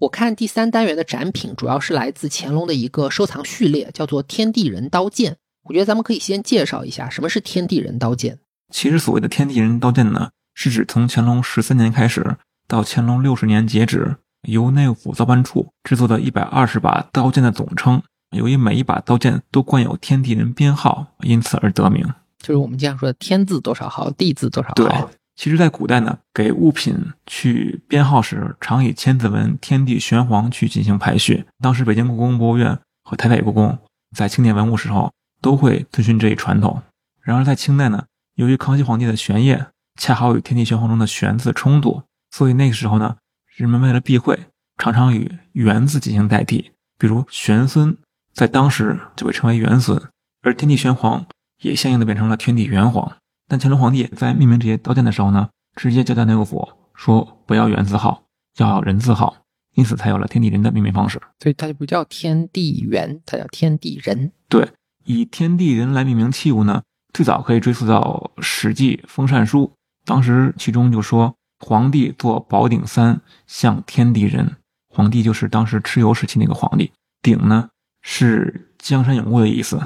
我看第三单元的展品主要是来自乾隆的一个收藏序列，叫做“天地人刀剑”。我觉得咱们可以先介绍一下什么是天地人刀剑。其实所谓的天地人刀剑呢，是指从乾隆十三年开始到乾隆六十年截止，由内务府造办处制作的一百二十把刀剑的总称。由于每一把刀剑都冠有天地人编号，因此而得名。就是我们经常说的“天字多少号，地字多少号”。其实，在古代呢，给物品去编号时，常以千字文“天地玄黄”去进行排序。当时，北京故宫博物院和台北故宫在清点文物时候都会遵循这一传统。然而，在清代呢。由于康熙皇帝的玄烨恰好与天地玄黄中的玄字冲突，所以那个时候呢，人们为了避讳，常常与元字进行代替。比如玄孙在当时就被称为元孙，而天地玄黄也相应的变成了天地元皇。但乾隆皇帝在命名这些刀剑的时候呢，直接交代内务府说不要元字号，要人字号，因此才有了天地人的命名方式。所以它就不叫天地元，它叫天地人。对，以天地人来命名器物呢。最早可以追溯到《史记·封禅书》，当时其中就说皇帝坐宝鼎三，向天地人。皇帝就是当时蚩尤时期那个皇帝，鼎呢是江山永固的意思。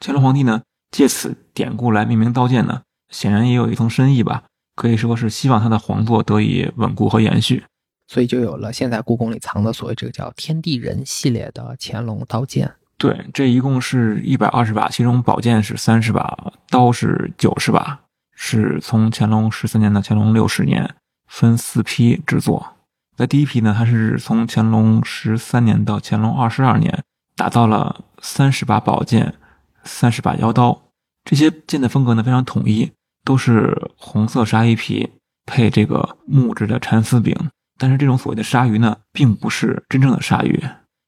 乾隆皇帝呢借此典故来命名刀剑呢，显然也有一层深意吧，可以说是希望他的皇座得以稳固和延续。所以就有了现在故宫里藏的所谓这个叫“天地人”系列的乾隆刀剑。对，这一共是一百二十把，其中宝剑是三十把，刀是九十把，是从乾隆十三年到乾隆六十年分四批制作。在第一批呢，它是从乾隆十三年到乾隆二十二年打造了三十把宝剑、三十把腰刀，这些剑的风格呢非常统一，都是红色鲨鱼皮配这个木质的蚕丝柄。但是这种所谓的鲨鱼呢，并不是真正的鲨鱼。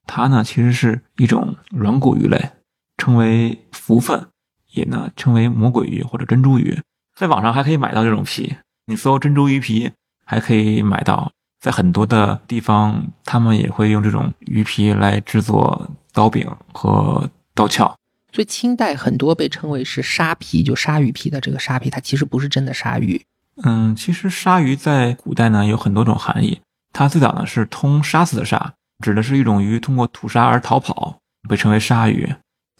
它呢，其实是一种软骨鱼类，称为蝠鲼，也呢称为魔鬼鱼或者珍珠鱼。在网上还可以买到这种皮，你搜珍珠鱼皮还可以买到。在很多的地方，他们也会用这种鱼皮来制作刀柄和刀鞘。所以清代很多被称为是鲨皮，就鲨鱼皮的这个鲨皮，它其实不是真的鲨鱼。嗯，其实鲨鱼在古代呢有很多种含义，它最早呢是通杀死的杀。指的是一种鱼通过吐沙而逃跑，被称为鲨鱼，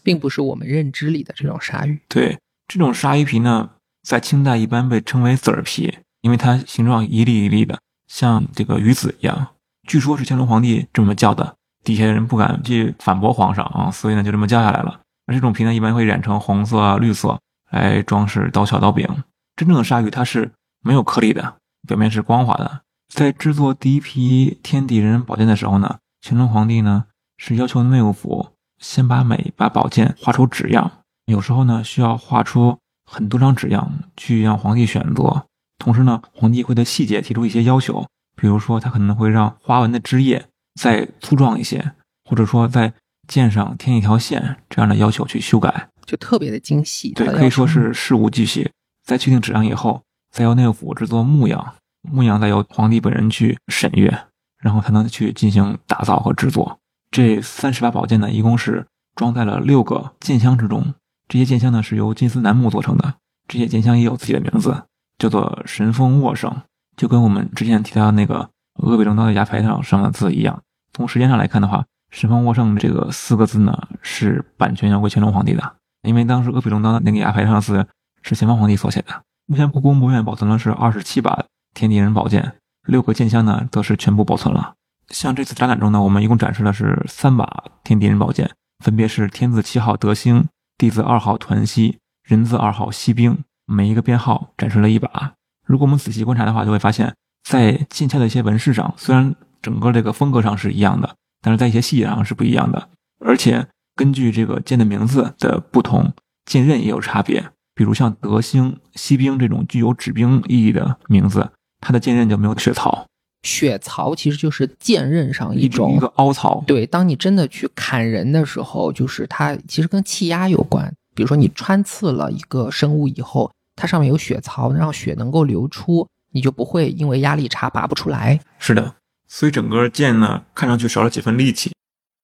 并不是我们认知里的这种鲨鱼。对，这种鲨鱼皮呢，在清代一般被称为籽儿皮，因为它形状一粒一粒的，像这个鱼籽一样。据说是乾隆皇帝这么叫的，底下人不敢去反驳皇上啊，所以呢就这么叫下来了。而这种皮呢，一般会染成红色、绿色来装饰刀鞘、刀柄。真正的鲨鱼它是没有颗粒的，表面是光滑的。在制作第一批天地人宝剑的时候呢。乾隆皇帝呢是要求内务府先把每把宝剑画出纸样，有时候呢需要画出很多张纸样去让皇帝选择。同时呢，皇帝会对细节提出一些要求，比如说他可能会让花纹的枝叶再粗壮一些，或者说在剑上添一条线这样的要求去修改，就特别的精细。对，可以说是事无巨细。在确定质量以后，再由内务府制作木样，木样再由皇帝本人去审阅。然后才能去进行打造和制作。这三十把宝剑呢，一共是装在了六个剑箱之中。这些剑箱呢是由金丝楠木做成的。这些剑箱也有自己的名字，叫做神风沃圣，就跟我们之前提到的那个鄂北龙刀的牙牌上上的字一样。从时间上来看的话，神风沃圣这个四个字呢是版权要归乾隆皇帝的，因为当时鄂北龙刀的那个牙牌上的字是咸丰皇帝所写的。目前故宫博物院保存的是二十七把天地人宝剑。六个剑箱呢，则是全部保存了。像这次展览中呢，我们一共展示的是三把天地人宝剑，分别是天字七号德兴、地字二号团溪、人字二号西兵，每一个编号展示了一把。如果我们仔细观察的话，就会发现，在剑鞘的一些纹饰上，虽然整个这个风格上是一样的，但是在一些细节上是不一样的。而且根据这个剑的名字的不同，剑刃也有差别。比如像德兴、西兵这种具有指兵意义的名字。它的剑刃就没有血槽，血槽其实就是剑刃上一种一个凹槽。对，当你真的去砍人的时候，就是它其实跟气压有关。比如说你穿刺了一个生物以后，它上面有血槽，让血能够流出，你就不会因为压力差拔不出来。是的，所以整个剑呢，看上去少了几分力气。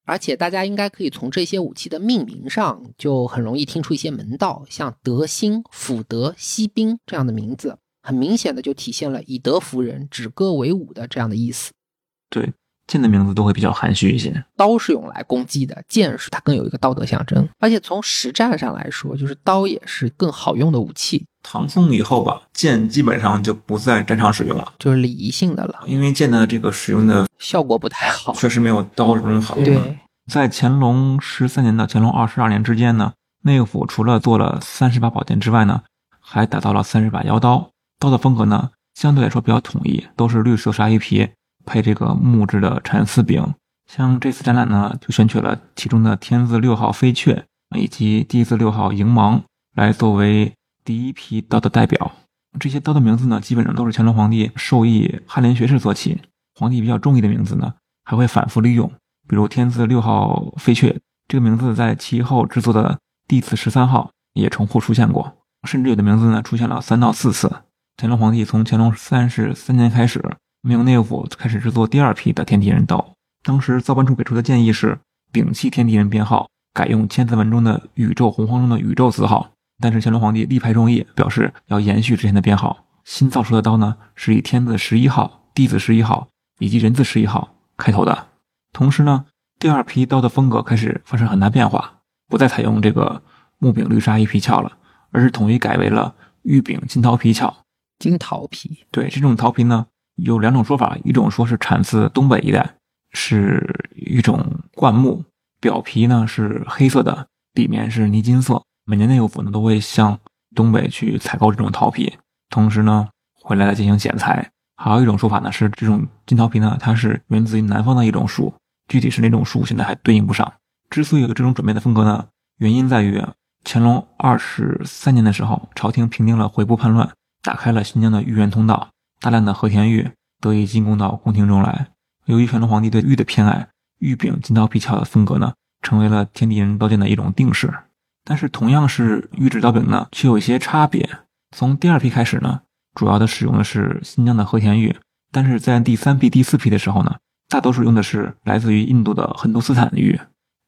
而且大家应该可以从这些武器的命名上，就很容易听出一些门道，像德兴、辅德、西兵这样的名字。很明显的就体现了以德服人、止戈为武的这样的意思。对，剑的名字都会比较含蓄一些。刀是用来攻击的，剑是它更有一个道德象征。而且从实战上来说，就是刀也是更好用的武器。唐宋以后吧，剑基本上就不在战场使用了，就是礼仪性的了。因为剑的这个使用的效果不太好，确实没有刀这么好。对，在乾隆十三年到乾隆二十二年之间呢，内务府除了做了三十把宝剑之外呢，还打造了三十把腰刀。刀的风格呢，相对来说比较统一，都是绿色鲨鱼皮配这个木质的蚕丝柄。像这次展览呢，就选取了其中的天字六号飞雀以及地字六号银芒来作为第一批刀的代表。这些刀的名字呢，基本上都是乾隆皇帝授意翰林学士所起。皇帝比较中意的名字呢，还会反复利用。比如天字六号飞雀这个名字，在其后制作的地字十三号也重复出现过，甚至有的名字呢，出现了三到四次。乾隆皇帝从乾隆三十三年开始，命令内务府开始制作第二批的天地人刀。当时造办处给出的建议是，摒弃天地人编号，改用千字文中的宇宙洪荒中的宇宙字号。但是乾隆皇帝力排众议，表示要延续之前的编号。新造出的刀呢，是以天字十一号、地字十一号以及人字十一号开头的。同时呢，第二批刀的风格开始发生很大变化，不再采用这个木柄绿纱一皮鞘了，而是统一改为了玉柄金桃皮鞘。金桃皮，对这种桃皮呢，有两种说法，一种说是产自东北一带，是一种灌木，表皮呢是黑色的，里面是泥金色。每年内务府呢都会向东北去采购这种桃皮，同时呢回来再进行剪裁。还有一种说法呢是这种金桃皮呢，它是源自于南方的一种树，具体是哪种树现在还对应不上。之所以有这种转变的风格呢，原因在于乾隆二十三年的时候，朝廷平定了回部叛乱。打开了新疆的玉渊通道，大量的和田玉得以进贡到宫廷中来。由于乾隆皇帝对玉的偏爱，玉柄金刀皮鞘的风格呢，成为了天地人刀剑的一种定式。但是，同样是玉质刀柄呢，却有一些差别。从第二批开始呢，主要的使用的是新疆的和田玉，但是在第三批、第四批的时候呢，大多数用的是来自于印度的亨都斯坦玉。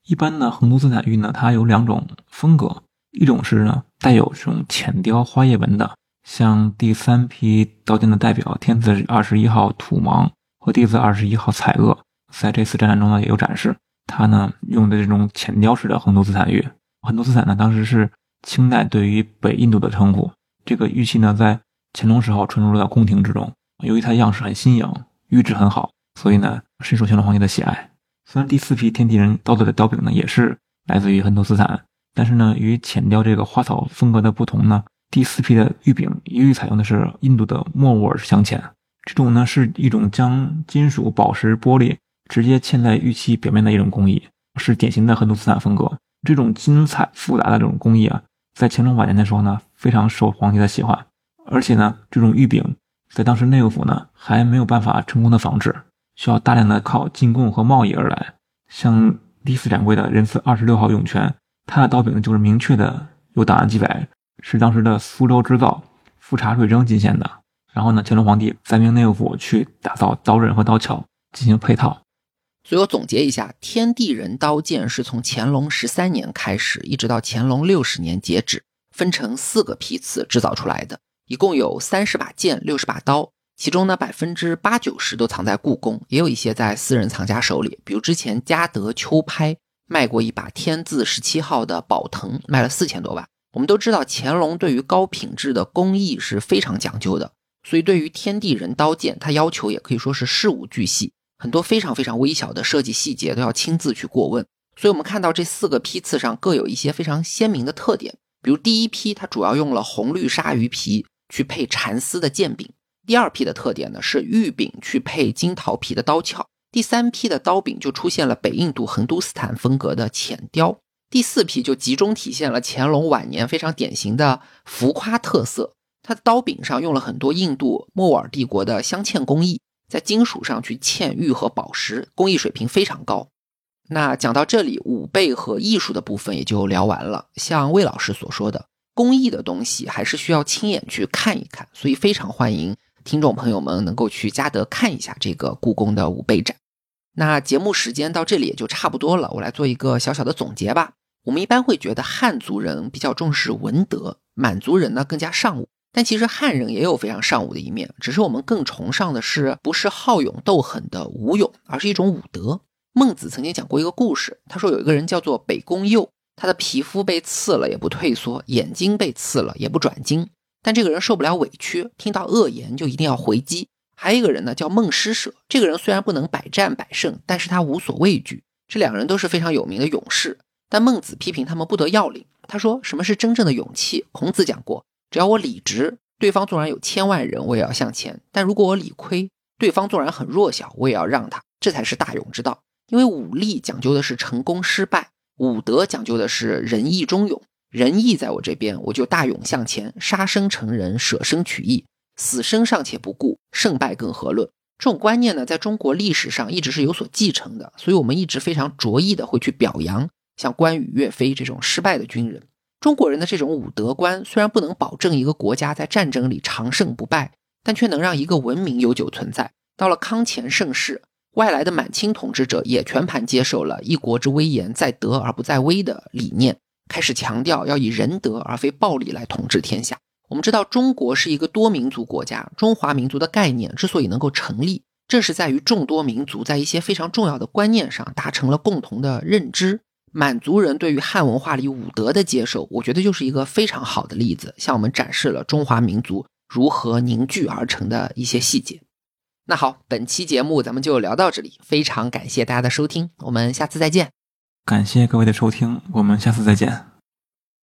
一般呢，亨都斯坦玉呢，它有两种风格，一种是呢带有这种浅雕花叶纹的。像第三批刀剑的代表天子二十一号土芒和地字二十一号彩鳄，在这次战争中呢也有展示。他呢用的这种浅雕式的横都斯坦玉，横都斯坦呢当时是清代对于北印度的称呼。这个玉器呢在乾隆时候传入了宫廷之中，由于它样式很新颖，玉质很好，所以呢深受乾隆皇帝的喜爱。虽然第四批天地人刀子的刀柄呢也是来自于横都斯坦，但是呢与浅雕这个花草风格的不同呢。第四批的玉柄一律采用的是印度的莫卧儿镶嵌，这种呢是一种将金属、宝石、玻璃直接嵌在玉器表面的一种工艺，是典型的亨都斯坦风格。这种精彩复杂的这种工艺啊，在乾隆晚年的时候呢，非常受皇帝的喜欢。而且呢，这种玉柄在当时内务府呢还没有办法成功的仿制，需要大量的靠进贡和贸易而来。像第四展柜的仁慈二十六号涌泉，它的刀柄就是明确的有档案记载。是当时的苏州织造富察瑞征进献的。然后呢，乾隆皇帝再命内务府去打造刀刃和刀鞘进行配套。所以我总结一下，天地人刀剑是从乾隆十三年开始，一直到乾隆六十年截止，分成四个批次制造出来的，一共有三十把剑，六十把刀。其中呢，百分之八九十都藏在故宫，也有一些在私人藏家手里。比如之前嘉德秋拍卖过一把天字十七号的宝腾，卖了四千多万。我们都知道，乾隆对于高品质的工艺是非常讲究的，所以对于天地人刀剑，他要求也可以说是事无巨细，很多非常非常微小的设计细节都要亲自去过问。所以，我们看到这四个批次上各有一些非常鲜明的特点，比如第一批它主要用了红绿鲨鱼皮去配蚕丝的剑柄，第二批的特点呢是玉柄去配金桃皮的刀鞘，第三批的刀柄就出现了北印度横都斯坦风格的浅雕。第四批就集中体现了乾隆晚年非常典型的浮夸特色。它的刀柄上用了很多印度莫卧儿帝国的镶嵌工艺，在金属上去嵌玉和宝石，工艺水平非常高。那讲到这里，武备和艺术的部分也就聊完了。像魏老师所说的，工艺的东西还是需要亲眼去看一看，所以非常欢迎听众朋友们能够去嘉德看一下这个故宫的武备展。那节目时间到这里也就差不多了，我来做一个小小的总结吧。我们一般会觉得汉族人比较重视文德，满族人呢更加尚武。但其实汉人也有非常尚武的一面，只是我们更崇尚的是不是好勇斗狠的武勇，而是一种武德。孟子曾经讲过一个故事，他说有一个人叫做北宫佑，他的皮肤被刺了也不退缩，眼睛被刺了也不转睛。但这个人受不了委屈，听到恶言就一定要回击。还有一个人呢叫孟施舍，这个人虽然不能百战百胜，但是他无所畏惧。这两个人都是非常有名的勇士。但孟子批评他们不得要领。他说：“什么是真正的勇气？”孔子讲过：“只要我理直，对方纵然有千万人，我也要向前；但如果我理亏，对方纵然很弱小，我也要让他。这才是大勇之道。因为武力讲究的是成功失败，武德讲究的是仁义忠勇。仁义在我这边，我就大勇向前，杀生成仁，舍生取义，死生尚且不顾，胜败更何论？这种观念呢，在中国历史上一直是有所继承的，所以我们一直非常着意的会去表扬。像关羽、岳飞这种失败的军人，中国人的这种武德观虽然不能保证一个国家在战争里长胜不败，但却能让一个文明悠久存在。到了康乾盛世，外来的满清统治者也全盘接受了一国之威严在德而不在威的理念，开始强调要以仁德而非暴力来统治天下。我们知道，中国是一个多民族国家，中华民族的概念之所以能够成立，正是在于众多民族在一些非常重要的观念上达成了共同的认知。满族人对于汉文化里武德的接受，我觉得就是一个非常好的例子，向我们展示了中华民族如何凝聚而成的一些细节。那好，本期节目咱们就聊到这里，非常感谢大家的收听，我们下次再见。感谢各位的收听，我们下次再见。